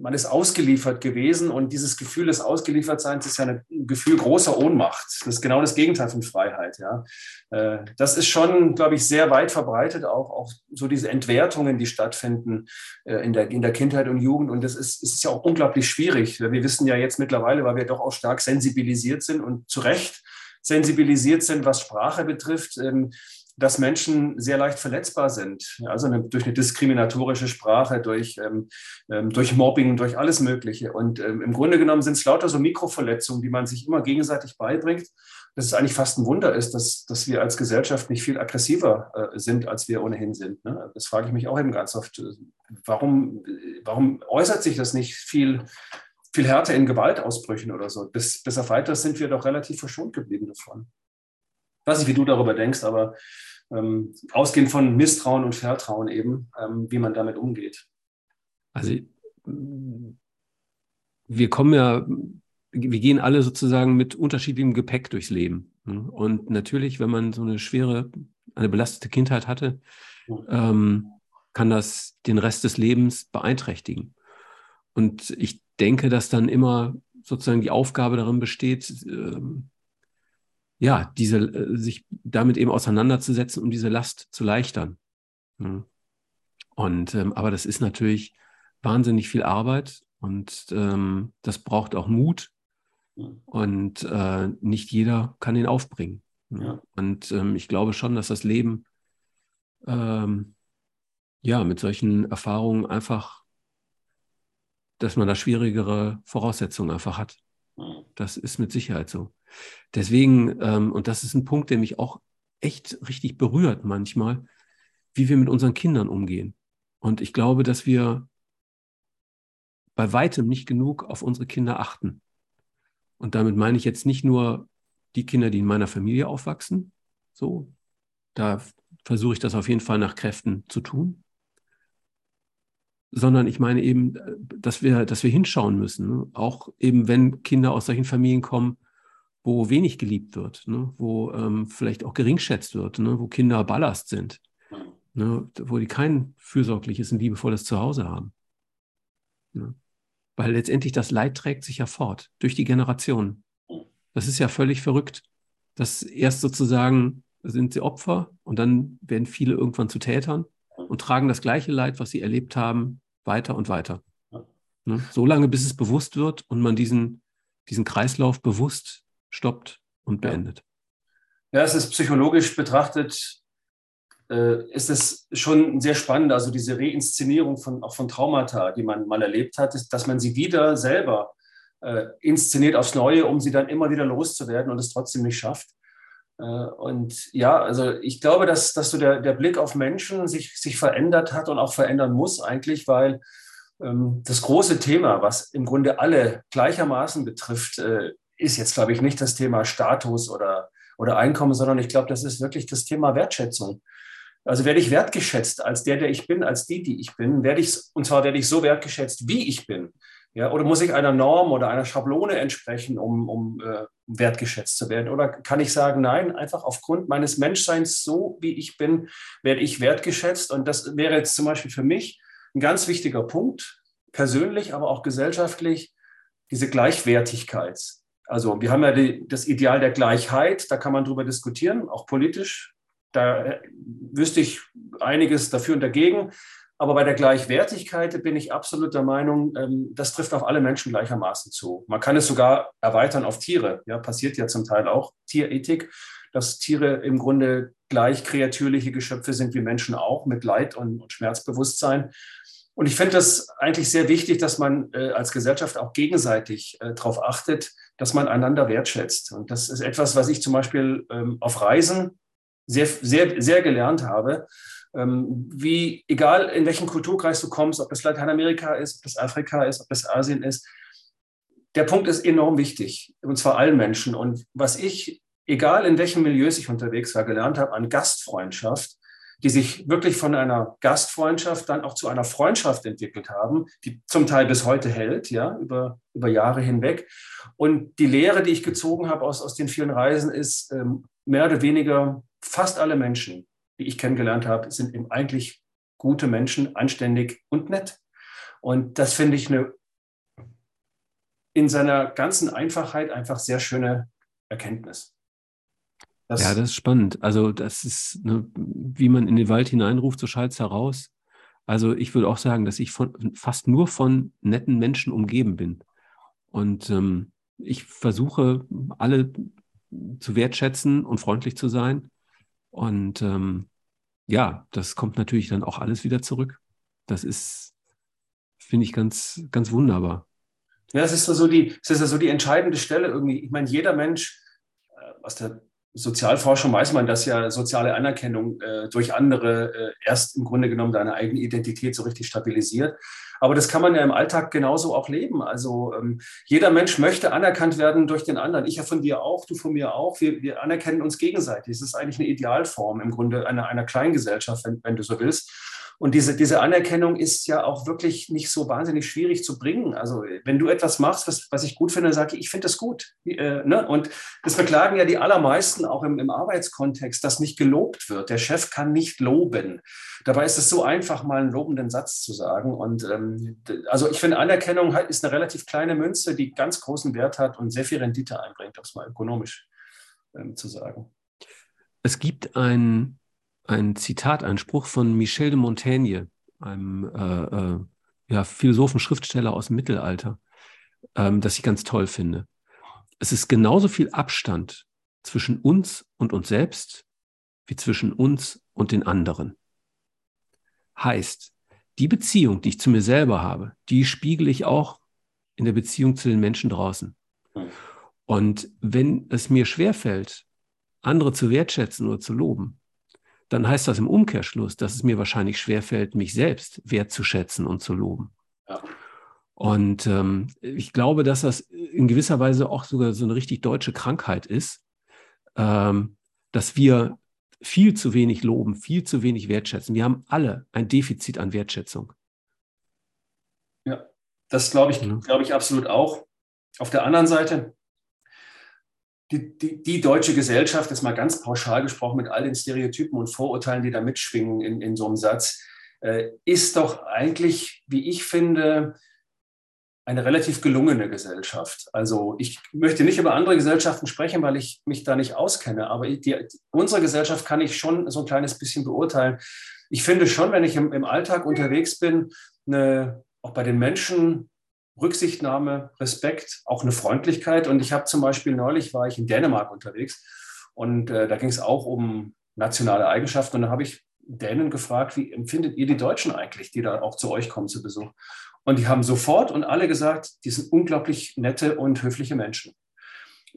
man ist ausgeliefert gewesen und dieses Gefühl des Ausgeliefertseins ist ja ein Gefühl großer Ohnmacht. Das ist genau das Gegenteil von Freiheit. Ja. Äh, das ist schon, glaube ich, sehr weit verbreitet, auch, auch so diese Entwertungen, die stattfinden äh, in der, in der Kindheit und Jugend. Und das ist, ist ja auch unglaublich schwierig. Wir wissen ja jetzt mittlerweile, weil wir doch auch stark sensibilisiert sind und zu Recht sensibilisiert sind, was Sprache betrifft, ähm, dass Menschen sehr leicht verletzbar sind. Also eine, durch eine diskriminatorische Sprache, durch, ähm, ähm, durch Mobbing, durch alles Mögliche. Und ähm, im Grunde genommen sind es lauter so Mikroverletzungen, die man sich immer gegenseitig beibringt. Dass es eigentlich fast ein Wunder ist, dass, dass wir als Gesellschaft nicht viel aggressiver äh, sind, als wir ohnehin sind. Ne? Das frage ich mich auch eben ganz oft. Warum, warum äußert sich das nicht viel, viel härter in Gewaltausbrüchen oder so? Bis, bis auf weiteres sind wir doch relativ verschont geblieben davon. Ich weiß nicht, wie du darüber denkst, aber ähm, ausgehend von Misstrauen und Vertrauen eben, ähm, wie man damit umgeht. Also wir kommen ja, wir gehen alle sozusagen mit unterschiedlichem Gepäck durchs Leben. Ne? Und natürlich, wenn man so eine schwere, eine belastete Kindheit hatte, ähm, kann das den Rest des Lebens beeinträchtigen. Und ich denke, dass dann immer sozusagen die Aufgabe darin besteht, ähm, ja, diese, äh, sich damit eben auseinanderzusetzen, um diese Last zu leichtern. Und ähm, aber das ist natürlich wahnsinnig viel Arbeit und ähm, das braucht auch Mut. Und äh, nicht jeder kann ihn aufbringen. Ja. Und ähm, ich glaube schon, dass das Leben ähm, ja mit solchen Erfahrungen einfach, dass man da schwierigere Voraussetzungen einfach hat. Das ist mit Sicherheit so. Deswegen, ähm, und das ist ein Punkt, der mich auch echt richtig berührt manchmal, wie wir mit unseren Kindern umgehen. Und ich glaube, dass wir bei weitem nicht genug auf unsere Kinder achten. Und damit meine ich jetzt nicht nur die Kinder, die in meiner Familie aufwachsen. So, da versuche ich das auf jeden Fall nach Kräften zu tun sondern ich meine eben, dass wir, dass wir hinschauen müssen. Ne? Auch eben, wenn Kinder aus solchen Familien kommen, wo wenig geliebt wird, ne? wo ähm, vielleicht auch geringschätzt wird, ne? wo Kinder Ballast sind, ne? wo die kein fürsorgliches und liebevolles Zuhause haben. Ne? Weil letztendlich das Leid trägt sich ja fort durch die Generationen. Das ist ja völlig verrückt, dass erst sozusagen sind sie Opfer und dann werden viele irgendwann zu Tätern und tragen das gleiche Leid, was sie erlebt haben, weiter und weiter. Ne? So lange, bis es bewusst wird und man diesen, diesen Kreislauf bewusst stoppt und beendet. Ja, es ist psychologisch betrachtet, äh, ist es schon sehr spannend, also diese Reinszenierung von, auch von Traumata, die man mal erlebt hat, ist, dass man sie wieder selber äh, inszeniert aufs Neue, um sie dann immer wieder loszuwerden und es trotzdem nicht schafft. Äh, und ja, also ich glaube, dass, dass so der, der Blick auf Menschen sich, sich verändert hat und auch verändern muss eigentlich, weil ähm, das große Thema, was im Grunde alle gleichermaßen betrifft, äh, ist jetzt, glaube ich, nicht das Thema Status oder, oder Einkommen, sondern ich glaube, das ist wirklich das Thema Wertschätzung. Also werde ich wertgeschätzt als der, der ich bin, als die, die ich bin, werde ich, und zwar werde ich so wertgeschätzt, wie ich bin. Ja, oder muss ich einer Norm oder einer Schablone entsprechen, um, um äh, wertgeschätzt zu werden? Oder kann ich sagen, nein, einfach aufgrund meines Menschseins, so wie ich bin, werde ich wertgeschätzt? Und das wäre jetzt zum Beispiel für mich ein ganz wichtiger Punkt, persönlich, aber auch gesellschaftlich, diese Gleichwertigkeit. Also wir haben ja die, das Ideal der Gleichheit, da kann man drüber diskutieren, auch politisch. Da äh, wüsste ich einiges dafür und dagegen. Aber bei der Gleichwertigkeit bin ich absolut der Meinung, ähm, das trifft auf alle Menschen gleichermaßen zu. Man kann es sogar erweitern auf Tiere. Ja, passiert ja zum Teil auch Tierethik, dass Tiere im Grunde gleich kreatürliche Geschöpfe sind wie Menschen auch, mit Leid und, Schmerzbewusstsein. Und ich finde das eigentlich sehr wichtig, dass man äh, als Gesellschaft auch gegenseitig äh, darauf achtet, dass man einander wertschätzt. Und das ist etwas, was ich zum Beispiel ähm, auf Reisen sehr, sehr, sehr gelernt habe ähm, wie, egal in welchen Kulturkreis du kommst, ob es Lateinamerika ist, ob es Afrika ist, ob es Asien ist, der Punkt ist enorm wichtig, und zwar allen Menschen. Und was ich, egal in welchen Milieus ich unterwegs war, gelernt habe an Gastfreundschaft, die sich wirklich von einer Gastfreundschaft dann auch zu einer Freundschaft entwickelt haben, die zum Teil bis heute hält, ja, über, über Jahre hinweg. Und die Lehre, die ich gezogen habe aus, aus den vielen Reisen, ist ähm, mehr oder weniger fast alle Menschen die ich kennengelernt habe, sind eben eigentlich gute Menschen, anständig und nett. Und das finde ich eine in seiner ganzen Einfachheit einfach sehr schöne Erkenntnis. Das ja, das ist spannend. Also das ist, ne, wie man in den Wald hineinruft, so schallt es heraus. Also ich würde auch sagen, dass ich von, fast nur von netten Menschen umgeben bin. Und ähm, ich versuche, alle zu wertschätzen und freundlich zu sein. Und ähm, ja, das kommt natürlich dann auch alles wieder zurück. Das ist, finde ich, ganz, ganz wunderbar. Ja, das ist so die, das ist so die entscheidende Stelle irgendwie. Ich meine, jeder Mensch äh, aus der Sozialforschung weiß man, dass ja soziale Anerkennung äh, durch andere äh, erst im Grunde genommen deine eigene Identität so richtig stabilisiert. Aber das kann man ja im Alltag genauso auch leben. Also ähm, jeder Mensch möchte anerkannt werden durch den anderen. Ich ja von dir auch, du von mir auch. Wir, wir anerkennen uns gegenseitig. Es ist eigentlich eine Idealform im Grunde einer, einer Kleingesellschaft, wenn, wenn du so willst. Und diese, diese Anerkennung ist ja auch wirklich nicht so wahnsinnig schwierig zu bringen. Also wenn du etwas machst, was, was ich gut finde, sage ich, ich finde das gut. Äh, ne? Und das beklagen ja die allermeisten auch im, im Arbeitskontext, dass nicht gelobt wird. Der Chef kann nicht loben. Dabei ist es so einfach, mal einen lobenden Satz zu sagen. Und ähm, also ich finde, Anerkennung ist eine relativ kleine Münze, die ganz großen Wert hat und sehr viel Rendite einbringt, um es mal ökonomisch ähm, zu sagen. Es gibt ein ein Zitat, ein Spruch von Michel de Montaigne, einem äh, äh, ja, Philosophen, Schriftsteller aus dem Mittelalter, ähm, das ich ganz toll finde. Es ist genauso viel Abstand zwischen uns und uns selbst wie zwischen uns und den anderen. Heißt, die Beziehung, die ich zu mir selber habe, die spiegele ich auch in der Beziehung zu den Menschen draußen. Hm. Und wenn es mir schwerfällt, andere zu wertschätzen oder zu loben, dann heißt das im Umkehrschluss, dass es mir wahrscheinlich schwerfällt, mich selbst wertzuschätzen und zu loben. Ja. Und ähm, ich glaube, dass das in gewisser Weise auch sogar so eine richtig deutsche Krankheit ist, ähm, dass wir viel zu wenig loben, viel zu wenig wertschätzen. Wir haben alle ein Defizit an Wertschätzung. Ja, das glaube ich, glaube ich absolut auch. Auf der anderen Seite die, die, die, deutsche Gesellschaft, ist mal ganz pauschal gesprochen, mit all den Stereotypen und Vorurteilen, die da mitschwingen in, in so einem Satz, äh, ist doch eigentlich, wie ich finde, eine relativ gelungene Gesellschaft. Also ich möchte nicht über andere Gesellschaften sprechen, weil ich mich da nicht auskenne, aber die, unsere Gesellschaft kann ich schon so ein kleines bisschen beurteilen. Ich finde schon, wenn ich im, im Alltag unterwegs bin, eine, auch bei den Menschen Rücksichtnahme, Respekt, auch eine Freundlichkeit. Und ich habe zum Beispiel neulich war ich in Dänemark unterwegs und äh, da ging es auch um nationale Eigenschaften. Und da habe ich Dänen gefragt, wie empfindet ihr die Deutschen eigentlich, die da auch zu euch kommen zu Besuch? Und die haben sofort und alle gesagt, die sind unglaublich nette und höfliche Menschen.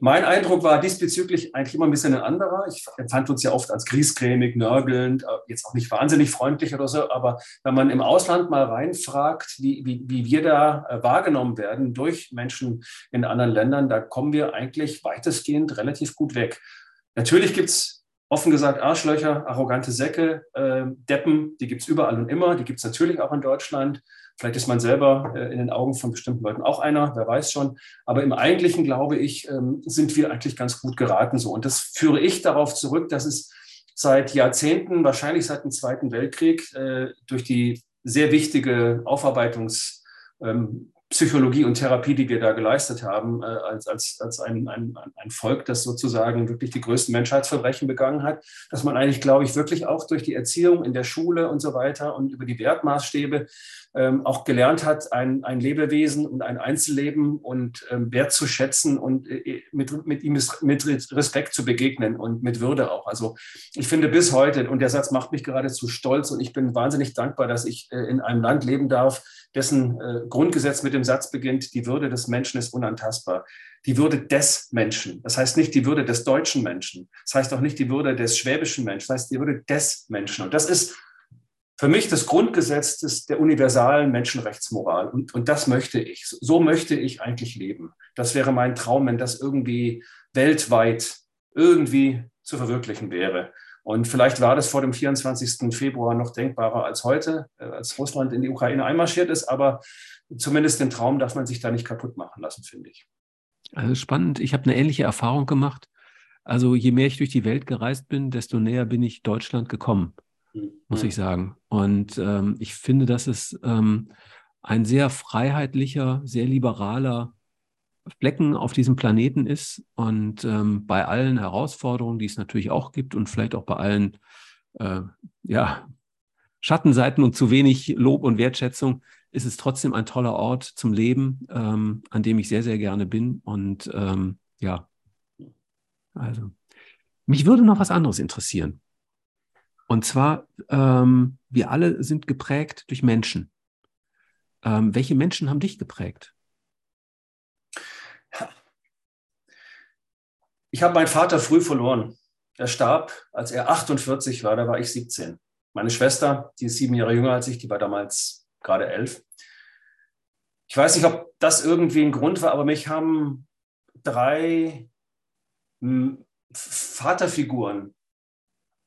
Mein Eindruck war diesbezüglich eigentlich immer ein bisschen ein anderer. Ich empfand uns ja oft als griesgrämig, nörgelnd, äh, jetzt auch nicht wahnsinnig freundlich oder so, aber wenn man im Ausland mal reinfragt, wie, wie, wie wir da äh, wahrgenommen werden durch Menschen in anderen Ländern, da kommen wir eigentlich weitestgehend relativ gut weg. Natürlich gibt es offen gesagt Arschlöcher, arrogante Säcke, äh, Deppen, die gibt es überall und immer, die gibt es natürlich auch in Deutschland. Vielleicht ist man selber äh, in den Augen von bestimmten Leuten auch einer, wer weiß schon. Aber im Eigentlichen, glaube ich, ähm, sind wir eigentlich ganz gut geraten so. Und das führe ich darauf zurück, dass es seit Jahrzehnten, wahrscheinlich seit dem Zweiten Weltkrieg, äh, durch die sehr wichtige Aufarbeitungs- ähm, Psychologie und Therapie, die wir da geleistet haben, äh, als, als, als ein, ein, ein Volk, das sozusagen wirklich die größten Menschheitsverbrechen begangen hat, dass man eigentlich, glaube ich, wirklich auch durch die Erziehung in der Schule und so weiter und über die Wertmaßstäbe ähm, auch gelernt hat, ein, ein Lebewesen und ein Einzelleben und ähm, wertzuschätzen und äh, mit, mit ihm mit Respekt zu begegnen und mit Würde auch. Also ich finde bis heute, und der Satz macht mich geradezu stolz und ich bin wahnsinnig dankbar, dass ich äh, in einem Land leben darf, dessen äh, Grundgesetz mit dem Satz beginnt, die Würde des Menschen ist unantastbar. Die Würde des Menschen. Das heißt nicht die Würde des deutschen Menschen. Das heißt auch nicht die Würde des schwäbischen Menschen. Das heißt die Würde des Menschen. Und das ist für mich das Grundgesetz des, der universalen Menschenrechtsmoral. Und, und das möchte ich. So möchte ich eigentlich leben. Das wäre mein Traum, wenn das irgendwie weltweit irgendwie zu verwirklichen wäre. Und vielleicht war das vor dem 24. Februar noch denkbarer als heute, äh, als Russland in die Ukraine einmarschiert ist. Aber zumindest den Traum darf man sich da nicht kaputt machen lassen, finde ich. Also spannend. Ich habe eine ähnliche Erfahrung gemacht. Also je mehr ich durch die Welt gereist bin, desto näher bin ich Deutschland gekommen, mhm. muss ich sagen. Und ähm, ich finde, dass es ähm, ein sehr freiheitlicher, sehr liberaler Flecken auf diesem Planeten ist und ähm, bei allen Herausforderungen, die es natürlich auch gibt und vielleicht auch bei allen äh, ja, Schattenseiten und zu wenig Lob und Wertschätzung, ist es trotzdem ein toller Ort zum Leben, ähm, an dem ich sehr, sehr gerne bin. Und ähm, ja, also mich würde noch was anderes interessieren. Und zwar, ähm, wir alle sind geprägt durch Menschen. Ähm, welche Menschen haben dich geprägt? Ich habe meinen Vater früh verloren. Er starb, als er 48 war, da war ich 17. Meine Schwester, die ist sieben Jahre jünger als ich, die war damals gerade elf. Ich weiß nicht, ob das irgendwie ein Grund war, aber mich haben drei hm, Vaterfiguren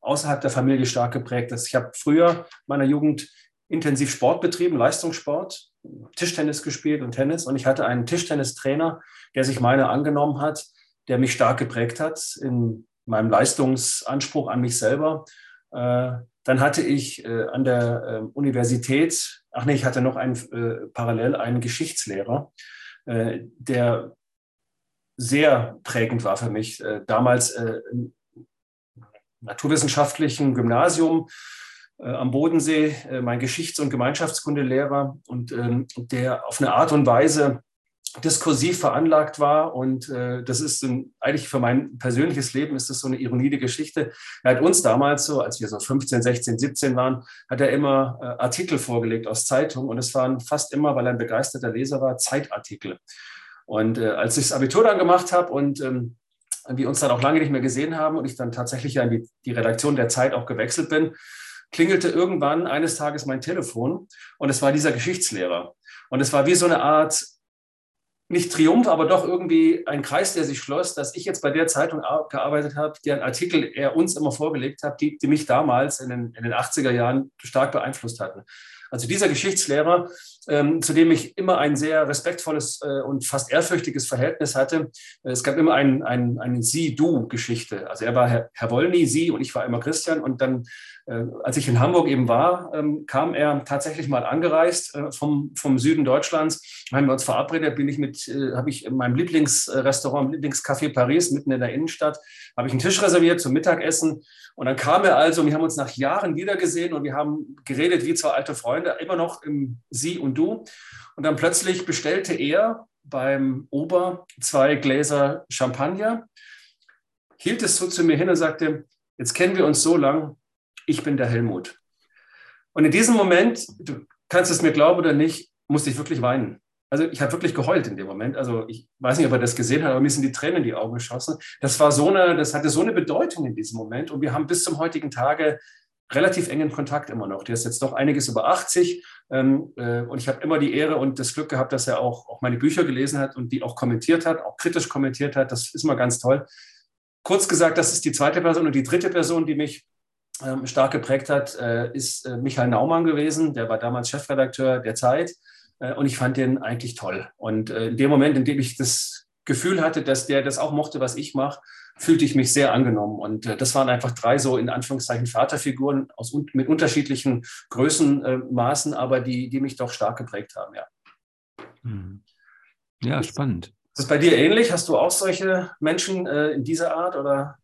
außerhalb der Familie stark geprägt. Ich habe früher meiner Jugend intensiv Sport betrieben, Leistungssport, Tischtennis gespielt und Tennis. Und ich hatte einen Tischtennistrainer, der sich meiner angenommen hat, der mich stark geprägt hat in meinem Leistungsanspruch an mich selber. Äh, dann hatte ich äh, an der äh, Universität, ach nee, ich hatte noch einen, parallel einen Geschichtslehrer, der sehr prägend war für mich. Damals im naturwissenschaftlichen Gymnasium am Bodensee, mein Geschichts- und Gemeinschaftskundelehrer und ähm, der auf eine Art und Weise diskursiv veranlagt war. Und äh, das ist ein, eigentlich für mein persönliches Leben ist das so eine Ironie der Geschichte. Er hat uns damals so, als wir so 15, 16, 17 waren, hat er immer äh, Artikel vorgelegt aus Zeitungen. Und es waren fast immer, weil er ein begeisterter Leser war, Zeitartikel. Und äh, als ich das Abitur dann gemacht habe und ähm, wir uns dann auch lange nicht mehr gesehen haben und ich dann tatsächlich ja in die, die Redaktion der Zeit auch gewechselt bin, klingelte irgendwann eines Tages mein Telefon und es war dieser Geschichtslehrer. Und es war wie so eine Art nicht Triumph, aber doch irgendwie ein Kreis, der sich schloss, dass ich jetzt bei der Zeitung gearbeitet habe, deren Artikel er uns immer vorgelegt hat, die, die mich damals in den, in den 80er Jahren stark beeinflusst hatten. Also dieser Geschichtslehrer, ähm, zu dem ich immer ein sehr respektvolles äh, und fast ehrfürchtiges Verhältnis hatte. Es gab immer ein, ein, eine Sie-Du-Geschichte. Also er war Herr, Herr Wollny, Sie und ich war immer Christian. Und dann, äh, als ich in Hamburg eben war, ähm, kam er tatsächlich mal angereist äh, vom, vom Süden Deutschlands. Haben wir uns verabredet, bin ich mit, äh, habe ich in meinem Lieblingsrestaurant, Lieblingscafé Paris mitten in der Innenstadt, habe ich einen Tisch reserviert zum Mittagessen. Und dann kam er also, wir haben uns nach Jahren wiedergesehen und wir haben geredet wie zwei alte Freunde, immer noch im Sie und Du. Und dann plötzlich bestellte er beim Ober zwei Gläser Champagner, hielt es so zu mir hin und sagte, jetzt kennen wir uns so lang, ich bin der Helmut. Und in diesem Moment, du kannst es mir glauben oder nicht, musste ich wirklich weinen. Also ich habe wirklich geheult in dem Moment. Also ich weiß nicht, ob er das gesehen hat, aber mir sind die Tränen in die Augen geschossen. Das war so eine, das hatte so eine Bedeutung in diesem Moment. Und wir haben bis zum heutigen Tage relativ engen Kontakt immer noch. Der ist jetzt doch einiges über 80 ähm, äh, und ich habe immer die Ehre und das Glück gehabt, dass er auch, auch meine Bücher gelesen hat und die auch kommentiert hat, auch kritisch kommentiert hat. Das ist mal ganz toll. Kurz gesagt, das ist die zweite Person und die dritte Person, die mich ähm, stark geprägt hat, äh, ist äh, Michael Naumann gewesen. Der war damals Chefredakteur der Zeit äh, und ich fand den eigentlich toll. Und äh, in dem Moment, in dem ich das Gefühl hatte, dass der das auch mochte, was ich mache, fühlte ich mich sehr angenommen. Und äh, das waren einfach drei so in Anführungszeichen Vaterfiguren aus, mit unterschiedlichen Größenmaßen, aber die, die mich doch stark geprägt haben, ja. Hm. Ja, spannend. Ist das bei dir ähnlich? Hast du auch solche Menschen äh, in dieser Art oder?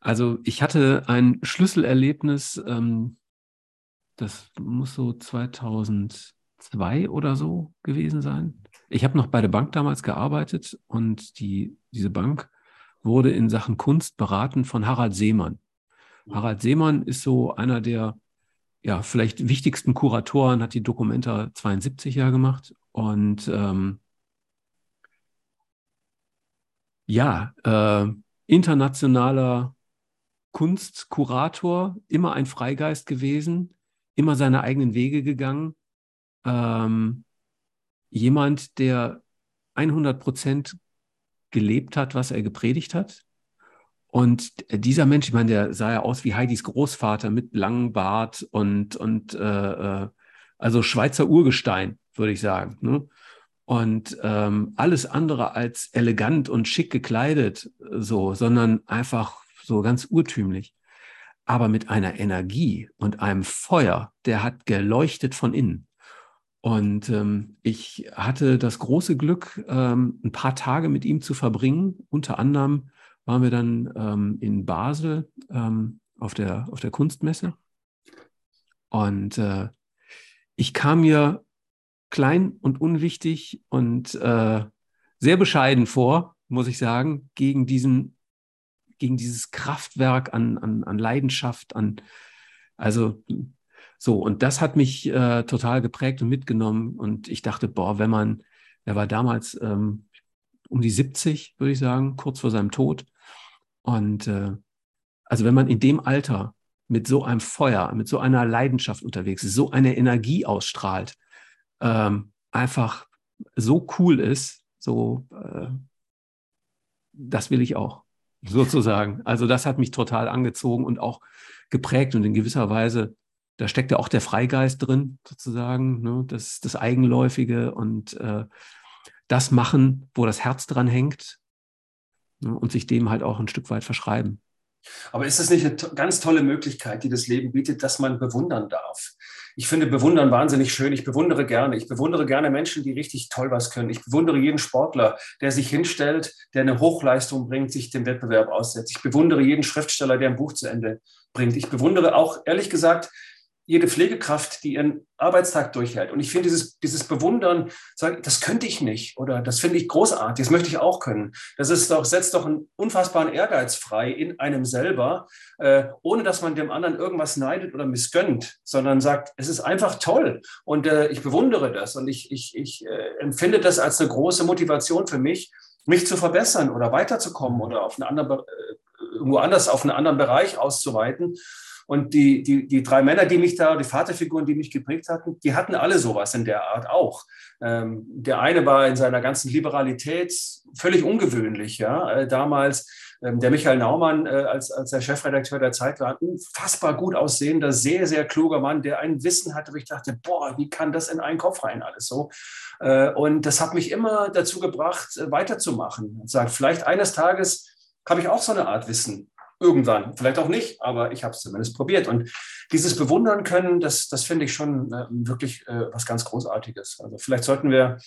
Also ich hatte ein Schlüsselerlebnis, ähm, das muss so 2000 zwei oder so gewesen sein. Ich habe noch bei der Bank damals gearbeitet und die, diese Bank wurde in Sachen Kunst beraten von Harald Seemann. Harald Seemann ist so einer der ja, vielleicht wichtigsten Kuratoren, hat die Dokumenta 72 ja gemacht und ähm, ja, äh, internationaler Kunstkurator, immer ein Freigeist gewesen, immer seine eigenen Wege gegangen ähm, jemand, der 100 Prozent gelebt hat, was er gepredigt hat. Und dieser Mensch, ich meine, der sah ja aus wie Heidis Großvater mit langem Bart und, und äh, äh also Schweizer Urgestein, würde ich sagen. Ne? Und ähm, alles andere als elegant und schick gekleidet, so, sondern einfach so ganz urtümlich. Aber mit einer Energie und einem Feuer, der hat geleuchtet von innen. Und ähm, ich hatte das große Glück, ähm, ein paar Tage mit ihm zu verbringen. Unter anderem waren wir dann ähm, in Basel ähm, auf, der, auf der Kunstmesse. Und äh, ich kam mir klein und unwichtig und äh, sehr bescheiden vor, muss ich sagen, gegen diesen, gegen dieses Kraftwerk an, an, an Leidenschaft, an, also so, und das hat mich äh, total geprägt und mitgenommen. Und ich dachte, boah, wenn man, er war damals ähm, um die 70, würde ich sagen, kurz vor seinem Tod. Und äh, also wenn man in dem Alter mit so einem Feuer, mit so einer Leidenschaft unterwegs ist, so eine Energie ausstrahlt, ähm, einfach so cool ist, so äh, das will ich auch, sozusagen. Also das hat mich total angezogen und auch geprägt und in gewisser Weise, da steckt ja auch der Freigeist drin, sozusagen, ne? das, das Eigenläufige und äh, das machen, wo das Herz dran hängt ne? und sich dem halt auch ein Stück weit verschreiben. Aber ist das nicht eine ganz tolle Möglichkeit, die das Leben bietet, dass man bewundern darf? Ich finde Bewundern wahnsinnig schön. Ich bewundere gerne. Ich bewundere gerne Menschen, die richtig toll was können. Ich bewundere jeden Sportler, der sich hinstellt, der eine Hochleistung bringt, sich dem Wettbewerb aussetzt. Ich bewundere jeden Schriftsteller, der ein Buch zu Ende bringt. Ich bewundere auch, ehrlich gesagt, jede Pflegekraft, die ihren Arbeitstag durchhält. Und ich finde dieses, dieses Bewundern, sagen, das könnte ich nicht oder das finde ich großartig, das möchte ich auch können. Das ist doch, setzt doch einen unfassbaren Ehrgeiz frei in einem selber, äh, ohne dass man dem anderen irgendwas neidet oder missgönnt, sondern sagt, es ist einfach toll und äh, ich bewundere das und ich, ich, ich äh, empfinde das als eine große Motivation für mich, mich zu verbessern oder weiterzukommen oder auf eine andere, äh, irgendwo anders auf einen anderen Bereich auszuweiten. Und die, die, die drei Männer, die mich da, die Vaterfiguren, die mich geprägt hatten, die hatten alle sowas in der Art auch. Ähm, der eine war in seiner ganzen Liberalität völlig ungewöhnlich, ja, äh, damals. Ähm, der Michael Naumann, äh, als, als der Chefredakteur der Zeit war, ein unfassbar gut aussehender, sehr, sehr kluger Mann, der ein Wissen hatte, wo ich dachte, boah, wie kann das in einen Kopf rein alles so? Äh, und das hat mich immer dazu gebracht, äh, weiterzumachen. Und sagt, vielleicht eines Tages habe ich auch so eine Art Wissen Irgendwann, vielleicht auch nicht, aber ich habe es zumindest probiert. Und dieses Bewundern können, das, das finde ich schon äh, wirklich äh, was ganz Großartiges. Also vielleicht sollten wir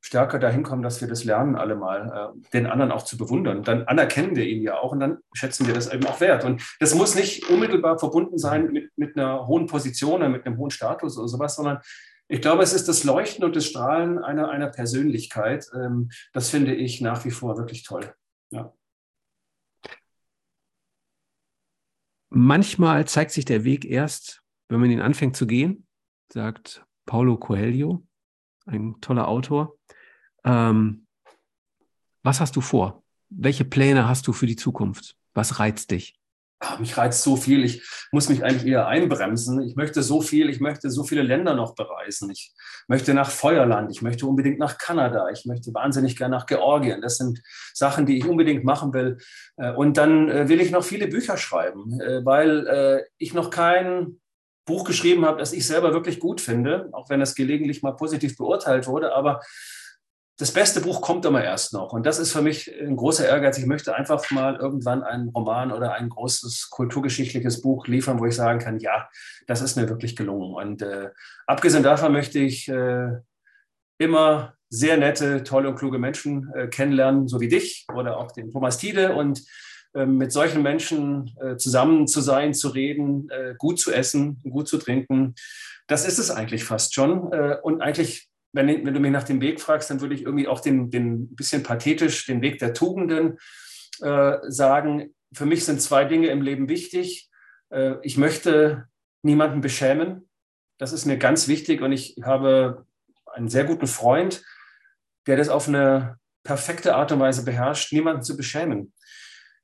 stärker dahin kommen, dass wir das lernen, alle mal, äh, den anderen auch zu bewundern. Dann anerkennen wir ihn ja auch und dann schätzen wir das eben auch wert. Und das muss nicht unmittelbar verbunden sein mit, mit einer hohen Position oder mit einem hohen Status oder sowas, sondern ich glaube, es ist das Leuchten und das Strahlen einer, einer Persönlichkeit. Ähm, das finde ich nach wie vor wirklich toll. Ja. Manchmal zeigt sich der Weg erst, wenn man ihn anfängt zu gehen, sagt Paulo Coelho, ein toller Autor. Ähm, was hast du vor? Welche Pläne hast du für die Zukunft? Was reizt dich? Ach, mich reizt so viel, ich muss mich eigentlich eher einbremsen. Ich möchte so viel, ich möchte so viele Länder noch bereisen. Ich möchte nach Feuerland, ich möchte unbedingt nach Kanada, ich möchte wahnsinnig gerne nach Georgien. Das sind Sachen, die ich unbedingt machen will. Äh, und dann äh, will ich noch viele Bücher schreiben, äh, weil ich noch kein Buch geschrieben habe, das ich selber wirklich gut finde, auch wenn es gelegentlich mal positiv beurteilt wurde. Aber das beste Buch kommt immer erst noch. Und das ist für mich ein großer Ehrgeiz. Ich möchte einfach mal irgendwann einen Roman oder ein großes kulturgeschichtliches Buch liefern, wo ich sagen kann, ja, das ist mir wirklich gelungen. Und äh, abgesehen davon möchte ich äh, immer sehr nette, tolle und kluge Menschen äh, kennenlernen, so wie dich oder auch den Thomas Tiede. Und ähm, mit solchen Menschen äh, zusammen zu sein, zu reden, äh, gut zu essen, gut zu trinken. Das ist es eigentlich fast schon. Äh, und eigentlich wenn, wenn, du mich nach dem Weg fragst, dann würde ich irgendwie auch den, den bisschen pathetisch den Weg der Tugenden äh, sagen. Für mich sind zwei Dinge im Leben wichtig. Äh, ich möchte niemanden beschämen. Das ist mir ganz wichtig und ich habe einen sehr guten Freund, der das auf eine perfekte Art und Weise beherrscht, niemanden zu beschämen.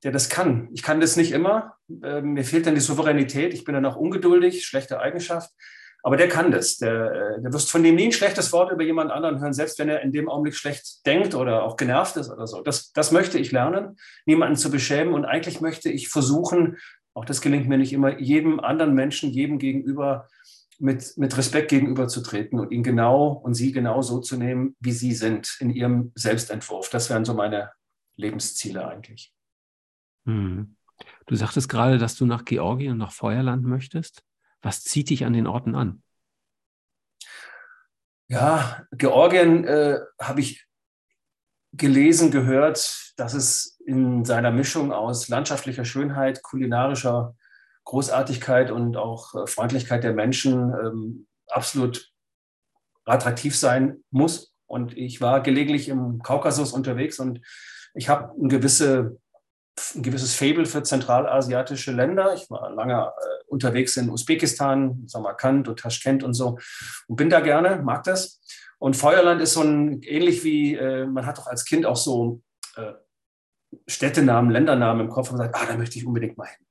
Der das kann. Ich kann das nicht immer. Äh, mir fehlt dann die Souveränität. Ich bin dann auch ungeduldig, schlechte Eigenschaft. Aber der kann das. Der, äh, der wirst von dem nie ein schlechtes Wort über jemand anderen hören, selbst wenn er in dem Augenblick schlecht denkt oder auch genervt ist oder so. Das, das möchte ich lernen, niemanden zu beschämen. Und eigentlich möchte ich versuchen, auch das gelingt mir nicht immer, jedem anderen Menschen, jedem gegenüber mit, mit Respekt gegenüberzutreten und ihn genau und sie genau so zu nehmen, wie sie sind, in ihrem Selbstentwurf. Das wären so meine Lebensziele eigentlich. Hm. Du sagtest gerade, dass du nach Georgien und nach Feuerland möchtest. Was zieht dich an den Orten an? Ja, Georgien äh, habe ich gelesen, gehört, dass es in seiner Mischung aus landschaftlicher Schönheit, kulinarischer Großartigkeit und auch äh, Freundlichkeit der Menschen ähm, absolut attraktiv sein muss. Und ich war gelegentlich im Kaukasus unterwegs und ich habe ein, gewisse, ein gewisses Fable für zentralasiatische Länder. Ich war lange äh, unterwegs in Usbekistan, Samarkand und Taschkent und so und bin da gerne, mag das. Und Feuerland ist so ein, ähnlich wie, äh, man hat doch als Kind auch so äh, Städtenamen, Ländernamen im Kopf und sagt, ah, da möchte ich unbedingt mal hin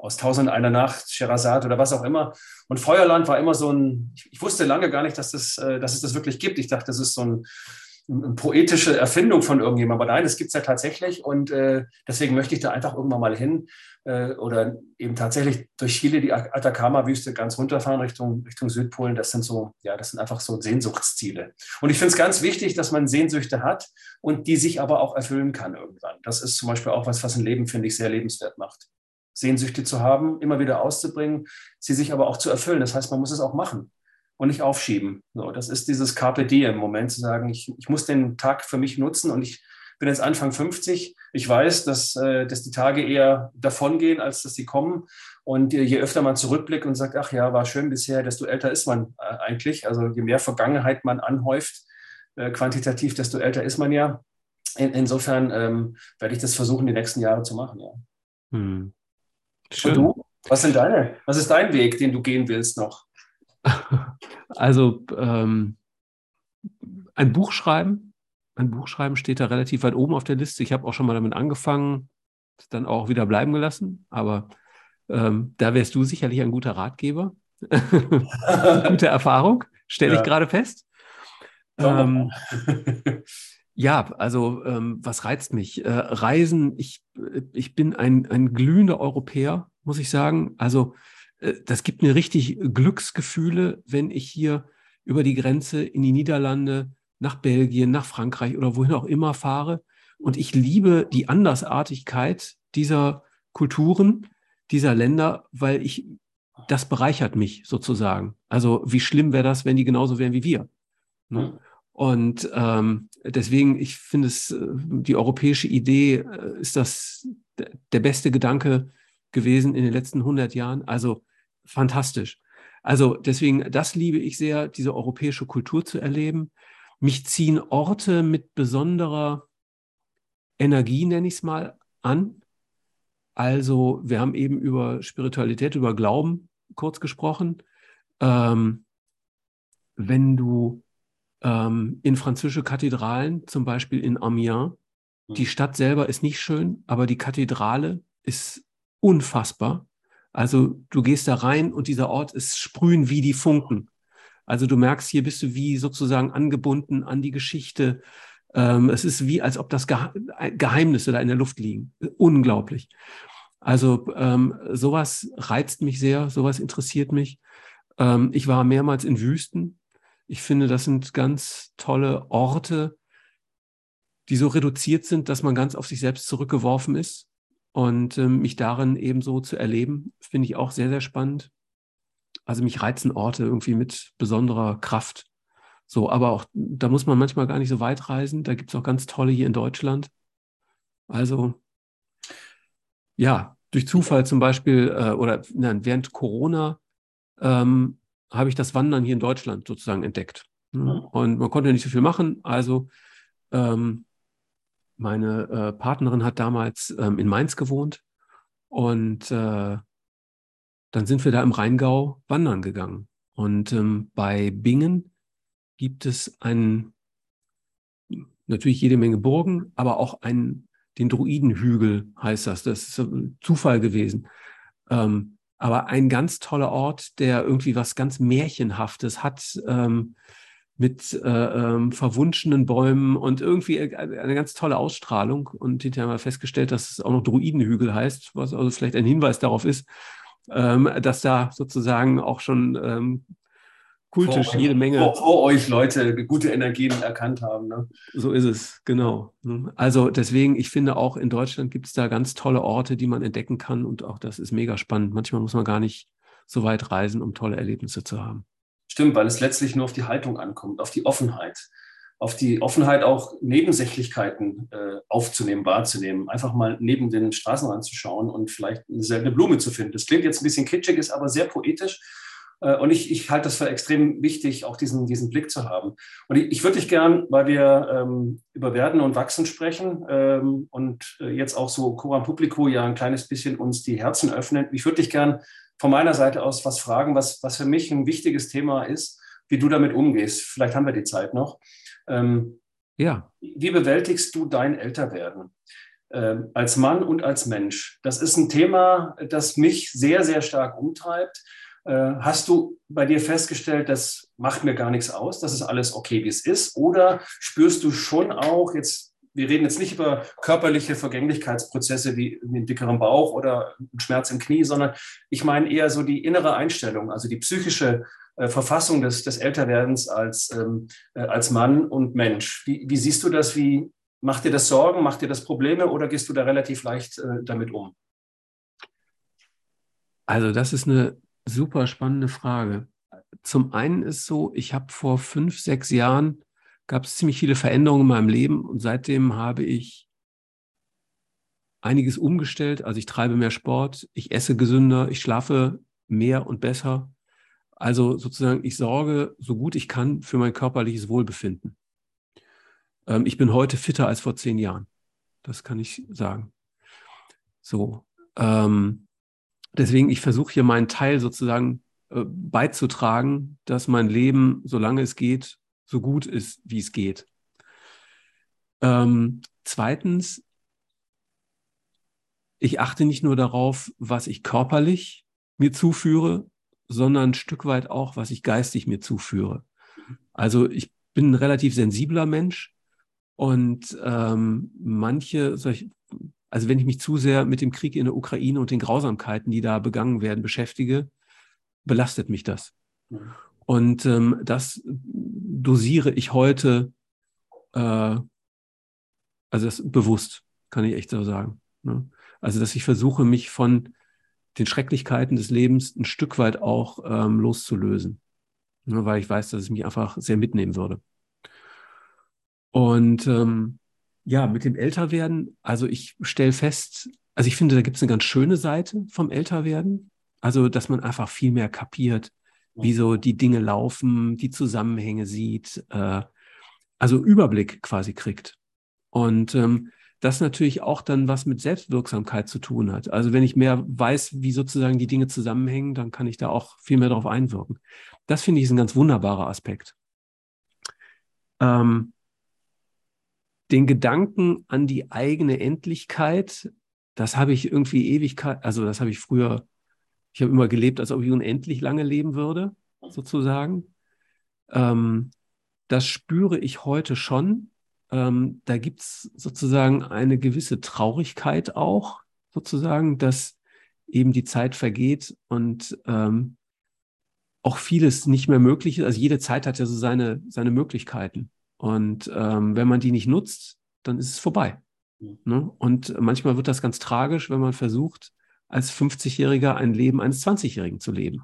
aus Tausend einer Nacht, Sherazad oder was auch immer. Und Feuerland war immer so ein, ich wusste lange gar nicht, dass, das, äh, dass es das wirklich gibt. Ich dachte, das ist so ein, poetische Erfindung von irgendjemandem. Aber nein, das gibt es ja tatsächlich. Und äh, deswegen möchte ich da einfach irgendwann mal hin äh, oder eben tatsächlich durch Chile die Atacama-Wüste ganz runterfahren Richtung, Richtung Südpolen. Das sind so, ja, das sind einfach so Sehnsuchtsziele. Und ich finde es ganz wichtig, dass man Sehnsüchte hat und die sich aber auch erfüllen kann irgendwann. Das ist zum Beispiel auch was, was ein Leben, finde ich, sehr lebenswert macht. Sehnsüchte zu haben, immer wieder auszubringen, sie sich aber auch zu erfüllen. Das heißt, man muss es auch machen und nicht aufschieben. So, das ist dieses Carpe Diem Moment zu sagen, ich, ich muss den Tag für mich nutzen und ich bin jetzt Anfang 50. Ich weiß, dass, äh, dass die Tage eher davongehen, als dass sie kommen. Und je öfter man zurückblickt und sagt, ach ja, war schön bisher, desto älter ist man äh, eigentlich. Also je mehr Vergangenheit man anhäuft, äh, quantitativ, desto älter ist man ja. In, insofern ähm, werde ich das versuchen, die nächsten Jahre zu machen. Ja. Hm. Schön. Und du? Was sind deine? Was ist dein Weg, den du gehen willst noch? Also ähm, ein Buch schreiben. Ein Buch schreiben steht da relativ weit oben auf der Liste. Ich habe auch schon mal damit angefangen, dann auch wieder bleiben gelassen. Aber ähm, da wärst du sicherlich ein guter Ratgeber. Gute Erfahrung, stelle ja. ich gerade fest. Ähm, Ja, also ähm, was reizt mich? Äh, Reisen, ich, ich bin ein, ein glühender Europäer, muss ich sagen. Also das gibt mir richtig Glücksgefühle, wenn ich hier über die Grenze in die Niederlande, nach Belgien, nach Frankreich oder wohin auch immer fahre. Und ich liebe die Andersartigkeit dieser Kulturen, dieser Länder, weil ich, das bereichert mich sozusagen. Also wie schlimm wäre das, wenn die genauso wären wie wir? Ne? Und ähm, deswegen, ich finde es, äh, die europäische Idee äh, ist das der beste Gedanke gewesen in den letzten 100 Jahren. Also fantastisch. Also deswegen, das liebe ich sehr, diese europäische Kultur zu erleben. Mich ziehen Orte mit besonderer Energie, nenne ich es mal, an. Also wir haben eben über Spiritualität, über Glauben kurz gesprochen. Ähm, wenn du ähm, in französische Kathedralen, zum Beispiel in Amiens. Die mhm. Stadt selber ist nicht schön, aber die Kathedrale ist unfassbar. Also du gehst da rein und dieser Ort ist sprühen wie die Funken. Also du merkst, hier bist du wie sozusagen angebunden an die Geschichte. Ähm, es ist wie, als ob das Gehe Geheimnisse da in der Luft liegen. Unglaublich. Also ähm, sowas reizt mich sehr, sowas interessiert mich. Ähm, ich war mehrmals in Wüsten, ich finde, das sind ganz tolle Orte, die so reduziert sind, dass man ganz auf sich selbst zurückgeworfen ist. Und ähm, mich darin eben so zu erleben, finde ich auch sehr, sehr spannend. Also mich reizen Orte irgendwie mit besonderer Kraft. So, aber auch, da muss man manchmal gar nicht so weit reisen. Da gibt es auch ganz tolle hier in Deutschland. Also, ja, durch Zufall zum Beispiel äh, oder nein, während Corona ähm, habe ich das Wandern hier in Deutschland sozusagen entdeckt. Mhm. Und man konnte nicht so viel machen. Also ähm, meine äh, Partnerin hat damals ähm, in Mainz gewohnt und äh, dann sind wir da im Rheingau wandern gegangen. Und ähm, bei Bingen gibt es einen, natürlich jede Menge Burgen, aber auch einen, den Druidenhügel heißt das. Das ist Zufall gewesen. Ähm, aber ein ganz toller Ort, der irgendwie was ganz Märchenhaftes hat, ähm, mit äh, ähm, verwunschenen Bäumen und irgendwie eine ganz tolle Ausstrahlung. Und hinterher haben wir festgestellt, dass es auch noch Druidenhügel heißt, was also vielleicht ein Hinweis darauf ist, ähm, dass da sozusagen auch schon ähm, kultisch vor jede Menge. Vor, vor, euch Leute gute Energien erkannt haben. Ne? So ist es, genau. Also deswegen, ich finde auch in Deutschland gibt es da ganz tolle Orte, die man entdecken kann und auch das ist mega spannend. Manchmal muss man gar nicht so weit reisen, um tolle Erlebnisse zu haben. Stimmt, weil es letztlich nur auf die Haltung ankommt, auf die Offenheit, auf die Offenheit auch Nebensächlichkeiten äh, aufzunehmen, wahrzunehmen, einfach mal neben den Straßenrand zu schauen und vielleicht eine seltene Blume zu finden. Das klingt jetzt ein bisschen kitschig, ist aber sehr poetisch. Äh, und ich, ich halte das für extrem wichtig, auch diesen, diesen Blick zu haben. Und ich, ich würde dich gern, weil wir ähm, über Werden und Wachsen sprechen ähm, und äh, jetzt auch so Coram Publico ja ein kleines bisschen uns die Herzen öffnen, ich würde dich gern von meiner Seite aus was fragen, was, was für mich ein wichtiges Thema ist, wie du damit umgehst. Vielleicht haben wir die Zeit noch. Ähm, ja. Wie bewältigst du dein Älterwerden? Ähm, als Mann und als Mensch. Das ist ein Thema, das mich sehr, sehr stark umtreibt. Äh, hast du bei dir festgestellt, das macht mir gar nichts aus, das ist alles okay, wie es ist? Oder spürst du schon auch, jetzt, wir reden jetzt nicht über körperliche Vergänglichkeitsprozesse wie einen dickeren Bauch oder einen Schmerz im Knie, sondern ich meine eher so die innere Einstellung, also die psychische äh, Verfassung des, des Älterwerdens als, ähm, äh, als Mann und Mensch. Wie, wie, siehst du das? Wie macht dir das Sorgen? Macht dir das Probleme oder gehst du da relativ leicht äh, damit um? Also das ist eine super spannende Frage. Zum einen ist so, ich habe vor fünf, sechs Jahren gab es ziemlich viele Veränderungen in meinem Leben und seitdem habe ich einiges umgestellt. Also ich treibe mehr Sport, ich esse gesünder, ich schlafe mehr und besser. Also sozusagen, ich sorge so gut ich kann für mein körperliches Wohlbefinden. Ähm, ich bin heute fitter als vor zehn Jahren. Das kann ich sagen. So. Ähm, deswegen, ich versuche hier meinen Teil sozusagen äh, beizutragen, dass mein Leben, solange es geht, so gut ist, wie es geht. Ähm, zweitens, ich achte nicht nur darauf, was ich körperlich mir zuführe, sondern ein Stück weit auch, was ich geistig mir zuführe. Also ich bin ein relativ sensibler Mensch und ähm, manche, also wenn ich mich zu sehr mit dem Krieg in der Ukraine und den Grausamkeiten, die da begangen werden, beschäftige, belastet mich das. Und ähm, das dosiere ich heute, äh, also das bewusst, kann ich echt so sagen. Ne? Also dass ich versuche, mich von den Schrecklichkeiten des Lebens ein Stück weit auch ähm, loszulösen. Ne, weil ich weiß, dass es mich einfach sehr mitnehmen würde. Und ähm, ja, mit dem Älterwerden, also ich stelle fest, also ich finde, da gibt es eine ganz schöne Seite vom Älterwerden. Also, dass man einfach viel mehr kapiert, wie so die Dinge laufen, die Zusammenhänge sieht, äh, also Überblick quasi kriegt. Und ähm, das natürlich auch dann was mit Selbstwirksamkeit zu tun hat. Also wenn ich mehr weiß, wie sozusagen die Dinge zusammenhängen, dann kann ich da auch viel mehr darauf einwirken. Das finde ich ist ein ganz wunderbarer Aspekt. Ähm, den Gedanken an die eigene Endlichkeit, das habe ich irgendwie Ewigkeit, also das habe ich früher, ich habe immer gelebt, als ob ich unendlich lange leben würde, sozusagen. Ähm, das spüre ich heute schon, ähm, da gibt es sozusagen eine gewisse Traurigkeit auch, sozusagen, dass eben die Zeit vergeht und ähm, auch vieles nicht mehr möglich ist. Also jede Zeit hat ja so seine, seine Möglichkeiten. Und ähm, wenn man die nicht nutzt, dann ist es vorbei. Ne? Und manchmal wird das ganz tragisch, wenn man versucht, als 50-Jähriger ein Leben eines 20-Jährigen zu leben.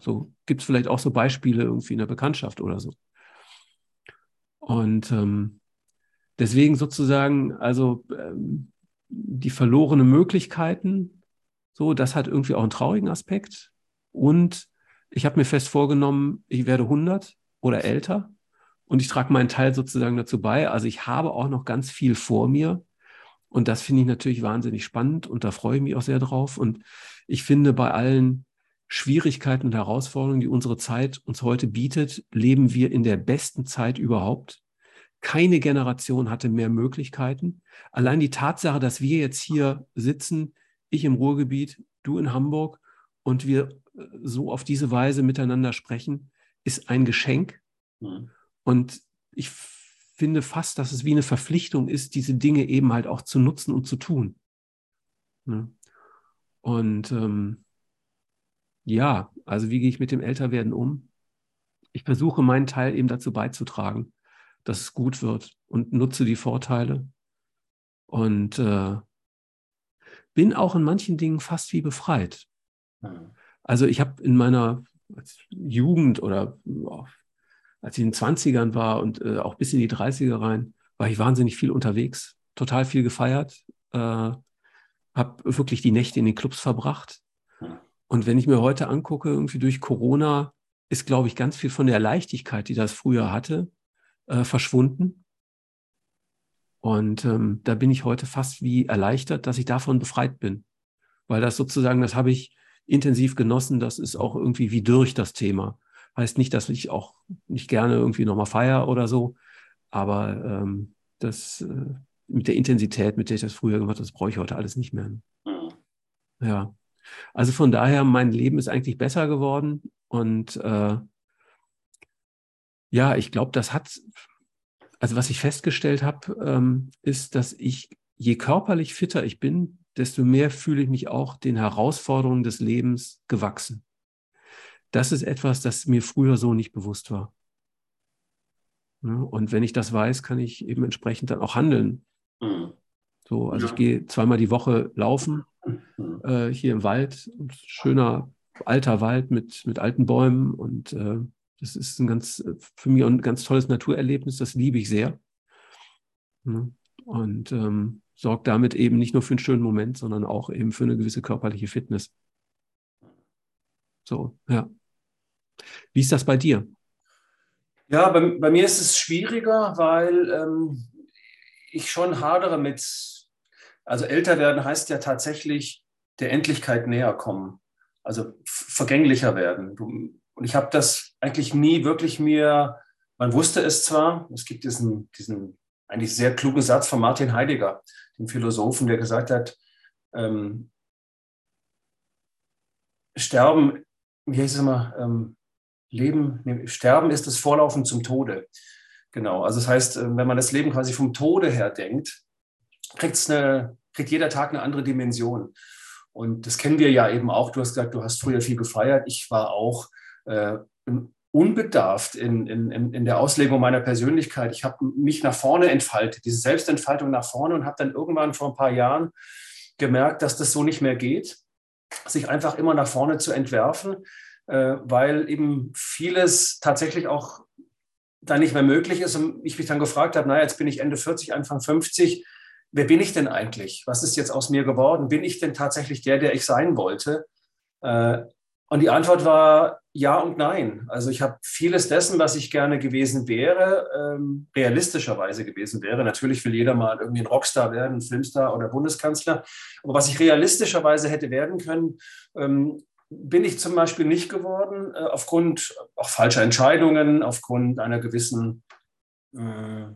So gibt es vielleicht auch so Beispiele irgendwie in der Bekanntschaft oder so. Und ähm, Deswegen sozusagen, also ähm, die verlorene Möglichkeiten, so, das hat irgendwie auch einen traurigen Aspekt. Und ich habe mir fest vorgenommen, ich werde 100 oder älter und ich trage meinen Teil sozusagen dazu bei. Also ich habe auch noch ganz viel vor mir. Und das finde ich natürlich wahnsinnig spannend und da freue ich mich auch sehr drauf. Und ich finde, bei allen Schwierigkeiten und Herausforderungen, die unsere Zeit uns heute bietet, leben wir in der besten Zeit überhaupt. Keine Generation hatte mehr Möglichkeiten. Allein die Tatsache, dass wir jetzt hier sitzen, ich im Ruhrgebiet, du in Hamburg und wir äh, so auf diese Weise miteinander sprechen, ist ein Geschenk. Mhm. Und ich finde fast, dass es wie eine Verpflichtung ist, diese Dinge eben halt auch zu nutzen und zu tun. Ne? Und ähm, ja, also wie gehe ich mit dem Älterwerden um? Ich versuche meinen Teil eben dazu beizutragen, dass es gut wird und nutze die Vorteile. Und äh, bin auch in manchen Dingen fast wie befreit. Mhm. Also ich habe in meiner Jugend oder als ich in den 20ern war und äh, auch bis in die 30er rein, war ich wahnsinnig viel unterwegs, total viel gefeiert, äh, habe wirklich die Nächte in den Clubs verbracht. Und wenn ich mir heute angucke, irgendwie durch Corona ist, glaube ich, ganz viel von der Leichtigkeit, die das früher hatte, äh, verschwunden. Und ähm, da bin ich heute fast wie erleichtert, dass ich davon befreit bin. Weil das sozusagen, das habe ich intensiv genossen, das ist auch irgendwie wie durch das Thema. Heißt nicht, dass ich auch nicht gerne irgendwie nochmal feiere oder so, aber ähm, das äh, mit der Intensität, mit der ich das früher gemacht habe, das brauche ich heute alles nicht mehr. Mhm. Ja. Also von daher, mein Leben ist eigentlich besser geworden und äh, ja, ich glaube, das hat, also was ich festgestellt habe, ähm, ist, dass ich, je körperlich fitter ich bin, desto mehr fühle ich mich auch den Herausforderungen des Lebens gewachsen. Das ist etwas, das mir früher so nicht bewusst war. Und wenn ich das weiß, kann ich eben entsprechend dann auch handeln. Mhm. So, also ja. ich gehe zweimal die Woche laufen mhm. äh, hier im Wald. Schöner alter Wald mit, mit alten Bäumen und äh, das ist ein ganz, für mich ein ganz tolles Naturerlebnis, das liebe ich sehr. Und ähm, sorgt damit eben nicht nur für einen schönen Moment, sondern auch eben für eine gewisse körperliche Fitness. So, ja. Wie ist das bei dir? Ja, bei, bei mir ist es schwieriger, weil ähm, ich schon hadere mit, also älter werden heißt ja tatsächlich der Endlichkeit näher kommen, also vergänglicher werden. Und ich habe das eigentlich nie wirklich mir, man wusste es zwar, es gibt diesen, diesen eigentlich sehr klugen Satz von Martin Heidegger, dem Philosophen, der gesagt hat, ähm, Sterben, wie heißt es immer, ähm, Leben, nee, Sterben ist das Vorlaufen zum Tode. Genau, also das heißt, äh, wenn man das Leben quasi vom Tode her denkt, eine, kriegt jeder Tag eine andere Dimension. Und das kennen wir ja eben auch. Du hast gesagt, du hast früher viel gefeiert. Ich war auch äh, unbedarft in, in, in der Auslegung meiner Persönlichkeit. Ich habe mich nach vorne entfaltet, diese Selbstentfaltung nach vorne und habe dann irgendwann vor ein paar Jahren gemerkt, dass das so nicht mehr geht, sich einfach immer nach vorne zu entwerfen, äh, weil eben vieles tatsächlich auch da nicht mehr möglich ist und ich mich dann gefragt habe, naja, jetzt bin ich Ende 40, Anfang 50, wer bin ich denn eigentlich? Was ist jetzt aus mir geworden? Bin ich denn tatsächlich der, der ich sein wollte? Äh, und die Antwort war ja und nein. Also ich habe vieles dessen, was ich gerne gewesen wäre, ähm, realistischerweise gewesen wäre. Natürlich will jeder mal irgendwie ein Rockstar werden, ein Filmstar oder Bundeskanzler. Aber was ich realistischerweise hätte werden können, ähm, bin ich zum Beispiel nicht geworden, äh, aufgrund auch falscher Entscheidungen, aufgrund einer gewissen äh,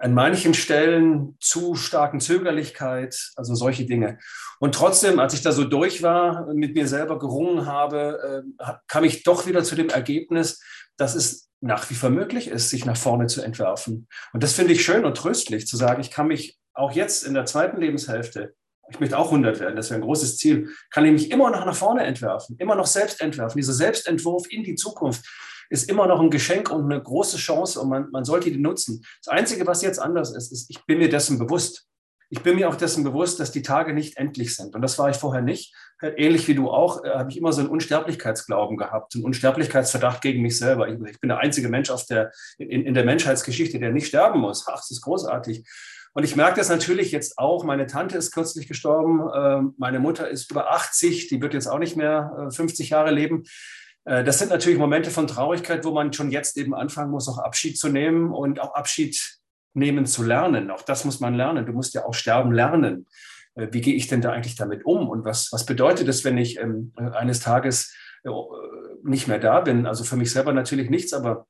an manchen Stellen zu starken Zögerlichkeit, also solche Dinge. Und trotzdem, als ich da so durch war, mit mir selber gerungen habe, äh, kam ich doch wieder zu dem Ergebnis, dass es nach wie vor möglich ist, sich nach vorne zu entwerfen. Und das finde ich schön und tröstlich, zu sagen, ich kann mich auch jetzt in der zweiten Lebenshälfte, ich möchte auch 100 werden, das wäre ein großes Ziel, kann ich mich immer noch nach vorne entwerfen, immer noch selbst entwerfen, dieser Selbstentwurf in die Zukunft ist immer noch ein Geschenk und eine große Chance und man, man sollte die nutzen. Das Einzige, was jetzt anders ist, ist, ich bin mir dessen bewusst. Ich bin mir auch dessen bewusst, dass die Tage nicht endlich sind. Und das war ich vorher nicht. Ähnlich wie du auch, äh, habe ich immer so einen Unsterblichkeitsglauben gehabt, einen Unsterblichkeitsverdacht gegen mich selber. Ich, ich bin der einzige Mensch auf der, in, in der Menschheitsgeschichte, der nicht sterben muss. Ach, das ist großartig. Und ich merke das natürlich jetzt auch. Meine Tante ist kürzlich gestorben. Ähm, meine Mutter ist über 80. Die wird jetzt auch nicht mehr 50 äh, Jahre leben. Äh, das sind natürlich Momente von Traurigkeit, wo man schon jetzt eben anfangen muss, auch Abschied zu nehmen und auch Abschied nehmen zu lernen. Auch das muss man lernen. Du musst ja auch sterben lernen. Äh, wie gehe ich denn da eigentlich damit um? Und was, was bedeutet es, wenn ich ähm, eines Tages nicht mehr da bin? Also für mich selber natürlich nichts, aber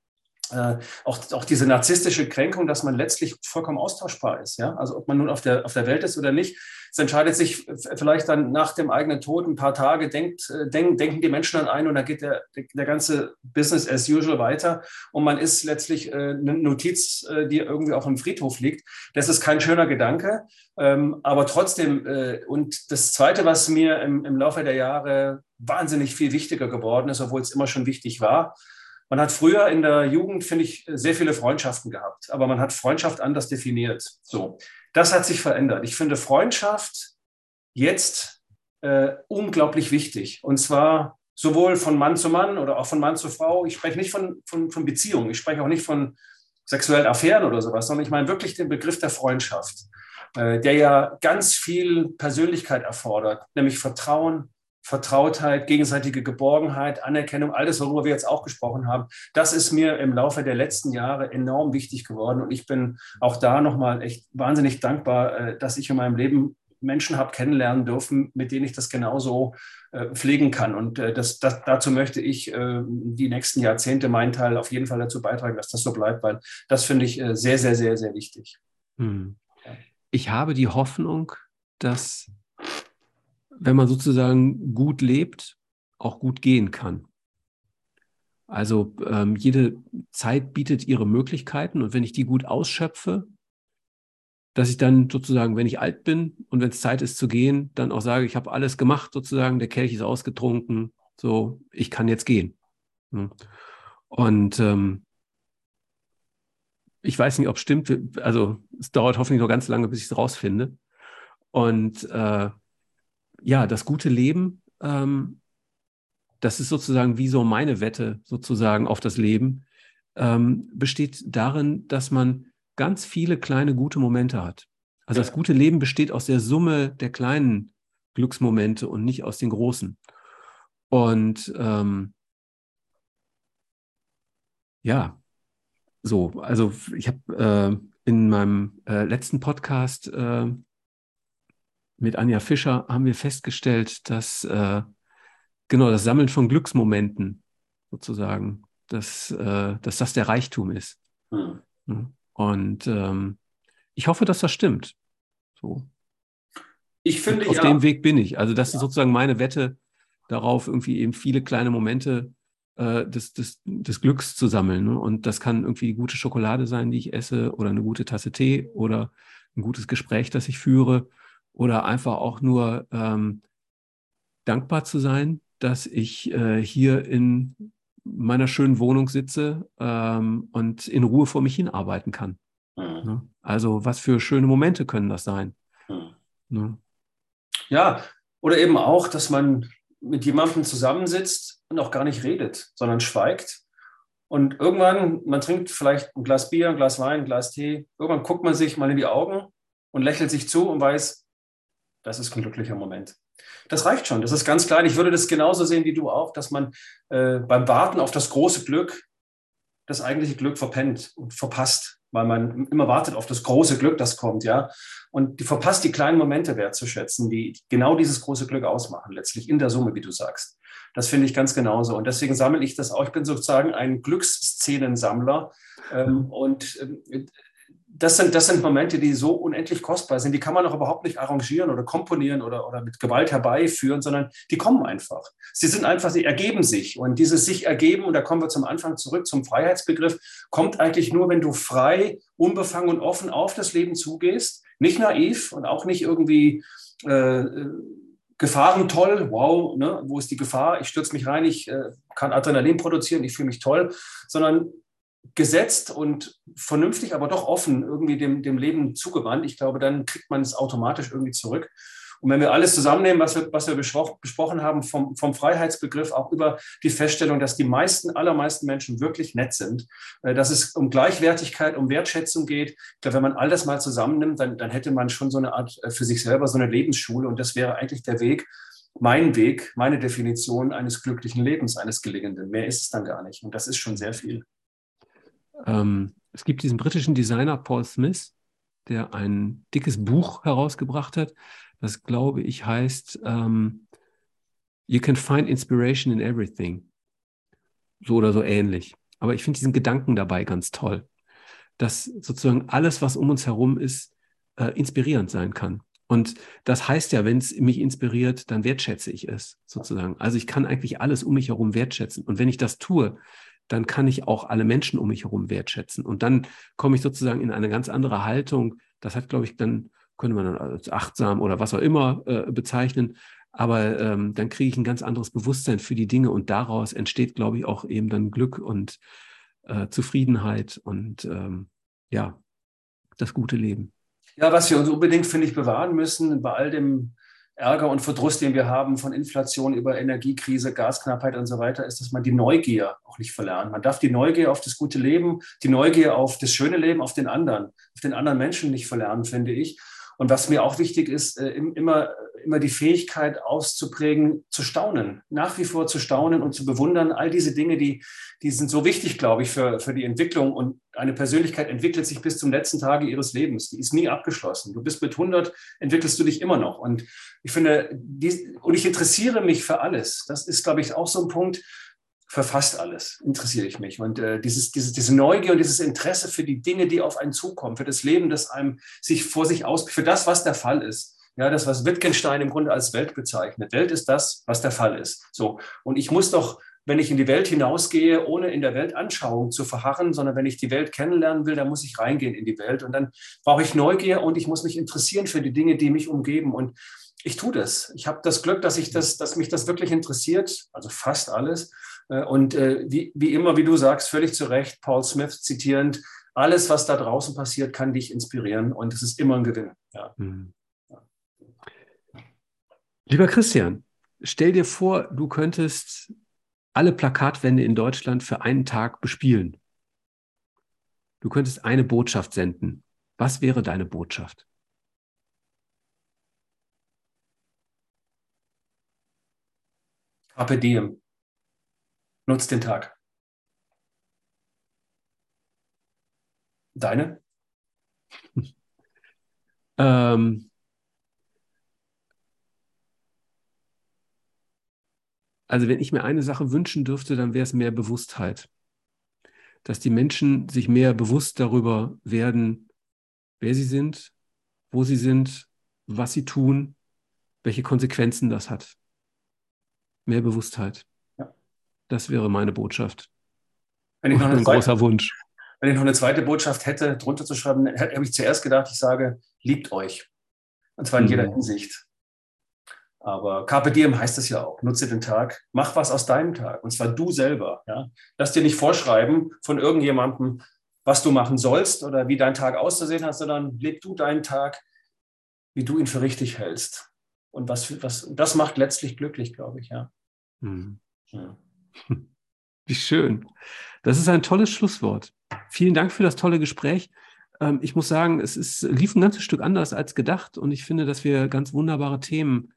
äh, auch, auch diese narzisstische Kränkung, dass man letztlich vollkommen austauschbar ist. Ja? Also ob man nun auf der, auf der Welt ist oder nicht, es entscheidet sich vielleicht dann nach dem eigenen Tod ein paar Tage, denkt, äh, denk, denken die Menschen dann ein und dann geht der, der ganze Business as usual weiter und man ist letztlich äh, eine Notiz, äh, die irgendwie auf einem Friedhof liegt. Das ist kein schöner Gedanke, ähm, aber trotzdem, äh, und das Zweite, was mir im, im Laufe der Jahre wahnsinnig viel wichtiger geworden ist, obwohl es immer schon wichtig war, man hat früher in der Jugend, finde ich, sehr viele Freundschaften gehabt, aber man hat Freundschaft anders definiert. So, das hat sich verändert. Ich finde Freundschaft jetzt äh, unglaublich wichtig. Und zwar sowohl von Mann zu Mann oder auch von Mann zu Frau. Ich spreche nicht von, von, von Beziehungen, ich spreche auch nicht von sexuellen Affären oder sowas, sondern ich meine wirklich den Begriff der Freundschaft, äh, der ja ganz viel Persönlichkeit erfordert, nämlich Vertrauen, Vertrautheit, gegenseitige Geborgenheit, Anerkennung, alles, worüber wir jetzt auch gesprochen haben, das ist mir im Laufe der letzten Jahre enorm wichtig geworden. Und ich bin auch da nochmal echt wahnsinnig dankbar, äh, dass ich in meinem Leben Menschen habe kennenlernen dürfen, mit denen ich das genauso äh, pflegen kann. Und äh, das, das, dazu möchte ich äh, die nächsten Jahrzehnte meinen Teil auf jeden Fall dazu beitragen, dass das so bleibt, weil das finde ich sehr, sehr, sehr, sehr wichtig. Hm. Ich habe die Hoffnung, dass wenn man sozusagen gut lebt, auch gut gehen kann. Also ähm, jede Zeit bietet ihre Möglichkeiten und wenn ich die gut ausschöpfe, dass ich dann sozusagen, wenn ich alt bin und wenn es Zeit ist zu gehen, dann auch sage, ich habe alles gemacht sozusagen, der Kelch ist ausgetrunken, so, ich kann jetzt gehen. Und ähm, ich weiß nicht, ob es stimmt, also es dauert hoffentlich noch ganz lange, bis ich es rausfinde. Und äh, ja, das gute Leben, ähm, das ist sozusagen wie so meine Wette sozusagen auf das Leben, ähm, besteht darin, dass man ganz viele kleine gute Momente hat. Also das gute Leben besteht aus der Summe der kleinen Glücksmomente und nicht aus den großen. Und ähm, ja, so, also ich habe äh, in meinem äh, letzten Podcast äh, mit Anja Fischer haben wir festgestellt, dass äh, genau das Sammeln von Glücksmomenten sozusagen, dass, äh, dass das der Reichtum ist. Mhm. Und ähm, ich hoffe, dass das stimmt. So. Ich finde, auf ja. dem Weg bin ich. Also das ja. ist sozusagen meine Wette darauf, irgendwie eben viele kleine Momente äh, des, des, des Glücks zu sammeln. Ne? Und das kann irgendwie gute Schokolade sein, die ich esse, oder eine gute Tasse Tee oder ein gutes Gespräch, das ich führe, oder einfach auch nur ähm, dankbar zu sein, dass ich äh, hier in meiner schönen Wohnung sitze ähm, und in Ruhe vor mich hin arbeiten kann. Mhm. Ne? Also was für schöne Momente können das sein? Mhm. Ne? Ja, oder eben auch, dass man mit jemandem zusammensitzt und auch gar nicht redet, sondern schweigt. Und irgendwann, man trinkt vielleicht ein Glas Bier, ein Glas Wein, ein Glas Tee. Irgendwann guckt man sich mal in die Augen und lächelt sich zu und weiß, das ist ein glücklicher Moment. Das reicht schon. Das ist ganz klein. Ich würde das genauso sehen wie du auch, dass man äh, beim Warten auf das große Glück das eigentliche Glück verpennt und verpasst, weil man immer wartet auf das große Glück, das kommt, ja. Und die verpasst die kleinen Momente wertzuschätzen, die genau dieses große Glück ausmachen, letztlich in der Summe, wie du sagst. Das finde ich ganz genauso. Und deswegen sammle ich das auch. Ich bin sozusagen ein Glücksszenensammler. Ähm, und ähm, das sind, das sind Momente, die so unendlich kostbar sind. Die kann man auch überhaupt nicht arrangieren oder komponieren oder, oder mit Gewalt herbeiführen, sondern die kommen einfach. Sie sind einfach, sie ergeben sich. Und dieses sich ergeben, und da kommen wir zum Anfang zurück zum Freiheitsbegriff, kommt eigentlich nur, wenn du frei, unbefangen und offen auf das Leben zugehst. Nicht naiv und auch nicht irgendwie äh, Gefahren toll, wow, ne, wo ist die Gefahr? Ich stürze mich rein, ich äh, kann Adrenalin produzieren, ich fühle mich toll, sondern gesetzt und vernünftig, aber doch offen irgendwie dem, dem Leben zugewandt, ich glaube, dann kriegt man es automatisch irgendwie zurück. Und wenn wir alles zusammennehmen, was wir, was wir besprochen haben, vom, vom Freiheitsbegriff auch über die Feststellung, dass die meisten, allermeisten Menschen wirklich nett sind, äh, dass es um Gleichwertigkeit, um Wertschätzung geht. Ich glaube, wenn man all das mal zusammennimmt, dann, dann hätte man schon so eine Art äh, für sich selber so eine Lebensschule. Und das wäre eigentlich der Weg, mein Weg, meine Definition eines glücklichen Lebens, eines gelingenden. Mehr ist es dann gar nicht. Und das ist schon sehr viel. Ähm, es gibt diesen britischen Designer Paul Smith, der ein dickes Buch herausgebracht hat, das glaube ich heißt ähm, You can find inspiration in everything. So oder so ähnlich. Aber ich finde diesen Gedanken dabei ganz toll, dass sozusagen alles, was um uns herum ist, äh, inspirierend sein kann. Und das heißt ja, wenn es mich inspiriert, dann wertschätze ich es sozusagen. Also ich kann eigentlich alles um mich herum wertschätzen. Und wenn ich das tue, dann kann ich auch alle Menschen um mich herum wertschätzen. Und dann komme ich sozusagen in eine ganz andere Haltung. Das hat, glaube ich, dann könnte man dann als achtsam oder was auch immer äh, bezeichnen. Aber ähm, dann kriege ich ein ganz anderes Bewusstsein für die Dinge und daraus entsteht, glaube ich, auch eben dann Glück und äh, Zufriedenheit und ähm, ja, das gute Leben. Ja, was wir uns unbedingt, finde ich, bewahren müssen bei all dem Ärger und Verdruss, den wir haben von Inflation über Energiekrise, Gasknappheit und so weiter, ist, dass man die Neugier auch nicht verlernt. Man darf die Neugier auf das gute Leben, die Neugier auf das schöne Leben, auf den anderen, auf den anderen Menschen nicht verlernen, finde ich. Und was mir auch wichtig ist, äh, immer, immer die Fähigkeit auszuprägen, zu staunen, nach wie vor zu staunen und zu bewundern. All diese Dinge, die, die sind so wichtig, glaube ich, für, für die Entwicklung. Und eine Persönlichkeit entwickelt sich bis zum letzten Tage ihres Lebens. Die ist nie abgeschlossen. Du bist mit 100, entwickelst du dich immer noch. Und ich finde, die, und ich interessiere mich für alles. Das ist, glaube ich, auch so ein Punkt für fast alles interessiere ich mich. Und äh, dieses, dieses, diese Neugier und dieses Interesse für die Dinge, die auf einen zukommen, für das Leben, das einem sich vor sich aus, für das, was der Fall ist. Ja, das, was Wittgenstein im Grunde als Welt bezeichnet. Welt ist das, was der Fall ist. So. Und ich muss doch, wenn ich in die Welt hinausgehe, ohne in der Weltanschauung zu verharren, sondern wenn ich die Welt kennenlernen will, dann muss ich reingehen in die Welt. Und dann brauche ich Neugier und ich muss mich interessieren für die Dinge, die mich umgeben. Und ich tue das. Ich habe das Glück, dass ich das, dass mich das wirklich interessiert, also fast alles. Äh, und äh, wie, wie immer, wie du sagst, völlig zu Recht, Paul Smith zitierend, alles, was da draußen passiert, kann dich inspirieren und es ist immer ein Gewinn. Ja. Mhm. Lieber Christian, stell dir vor, du könntest alle Plakatwände in Deutschland für einen Tag bespielen. Du könntest eine Botschaft senden. Was wäre deine Botschaft? Carpe diem. Nutz den Tag. Deine? ähm, also wenn ich mir eine Sache wünschen dürfte, dann wäre es mehr Bewusstheit. Dass die Menschen sich mehr bewusst darüber werden, wer sie sind, wo sie sind, was sie tun, welche Konsequenzen das hat. Mehr Bewusstheit. Das wäre meine Botschaft. Wenn ich noch ein großer Wunsch. Wenn ich noch eine zweite Botschaft hätte, drunter zu schreiben, habe ich zuerst gedacht, ich sage, liebt euch. Und zwar in mhm. jeder Hinsicht. Aber Carpe Diem heißt es ja auch. Nutze den Tag, mach was aus deinem Tag. Und zwar du selber. Ja? Lass dir nicht vorschreiben von irgendjemandem, was du machen sollst oder wie dein Tag auszusehen hat, sondern leb du deinen Tag, wie du ihn für richtig hältst. Und was, was, das macht letztlich glücklich, glaube ich, ja. Mhm. ja. Wie schön. Das ist ein tolles Schlusswort. Vielen Dank für das tolle Gespräch. Ähm, ich muss sagen, es ist, lief ein ganzes Stück anders als gedacht und ich finde, dass wir ganz wunderbare Themen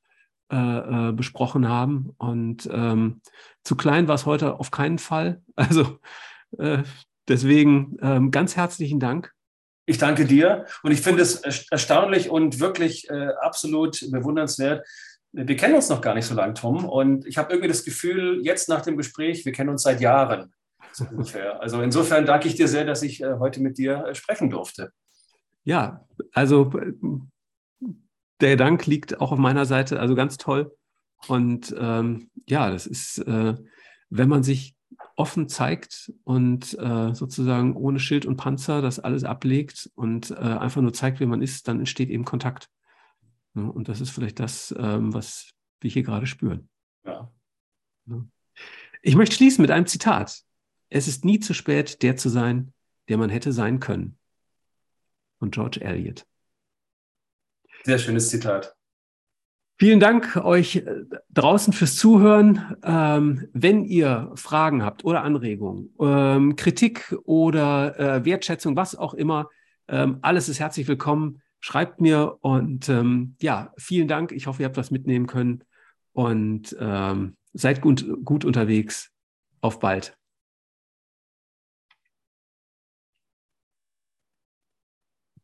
äh, äh, besprochen haben. Und ähm, zu klein war es heute auf keinen Fall. Also äh, deswegen ähm, ganz herzlichen Dank. Ich danke dir und ich finde es erstaunlich und wirklich äh, absolut bewundernswert, wir kennen uns noch gar nicht so lange, Tom. Und ich habe irgendwie das Gefühl, jetzt nach dem Gespräch, wir kennen uns seit Jahren. So ungefähr. Also insofern danke ich dir sehr, dass ich äh, heute mit dir äh, sprechen durfte. Ja, also der Dank liegt auch auf meiner Seite, also ganz toll. Und ähm, ja, das ist, äh, wenn man sich offen zeigt und äh, sozusagen ohne Schild und Panzer das alles ablegt und äh, einfach nur zeigt, wie man ist, dann entsteht eben Kontakt. Und das ist vielleicht das, ähm, was wir hier gerade spüren. Ja. Ich möchte schließen mit einem Zitat. Es ist nie zu spät, der zu sein, der man hätte sein können. Von George Eliot. Sehr schönes Zitat. Vielen Dank euch äh, draußen fürs Zuhören. Ähm, wenn ihr Fragen habt oder Anregungen, ähm, Kritik oder äh, Wertschätzung, was auch immer, ähm, alles ist herzlich willkommen schreibt mir und ähm, ja, vielen Dank. Ich hoffe, ihr habt was mitnehmen können und ähm, seid gut, gut unterwegs. Auf bald.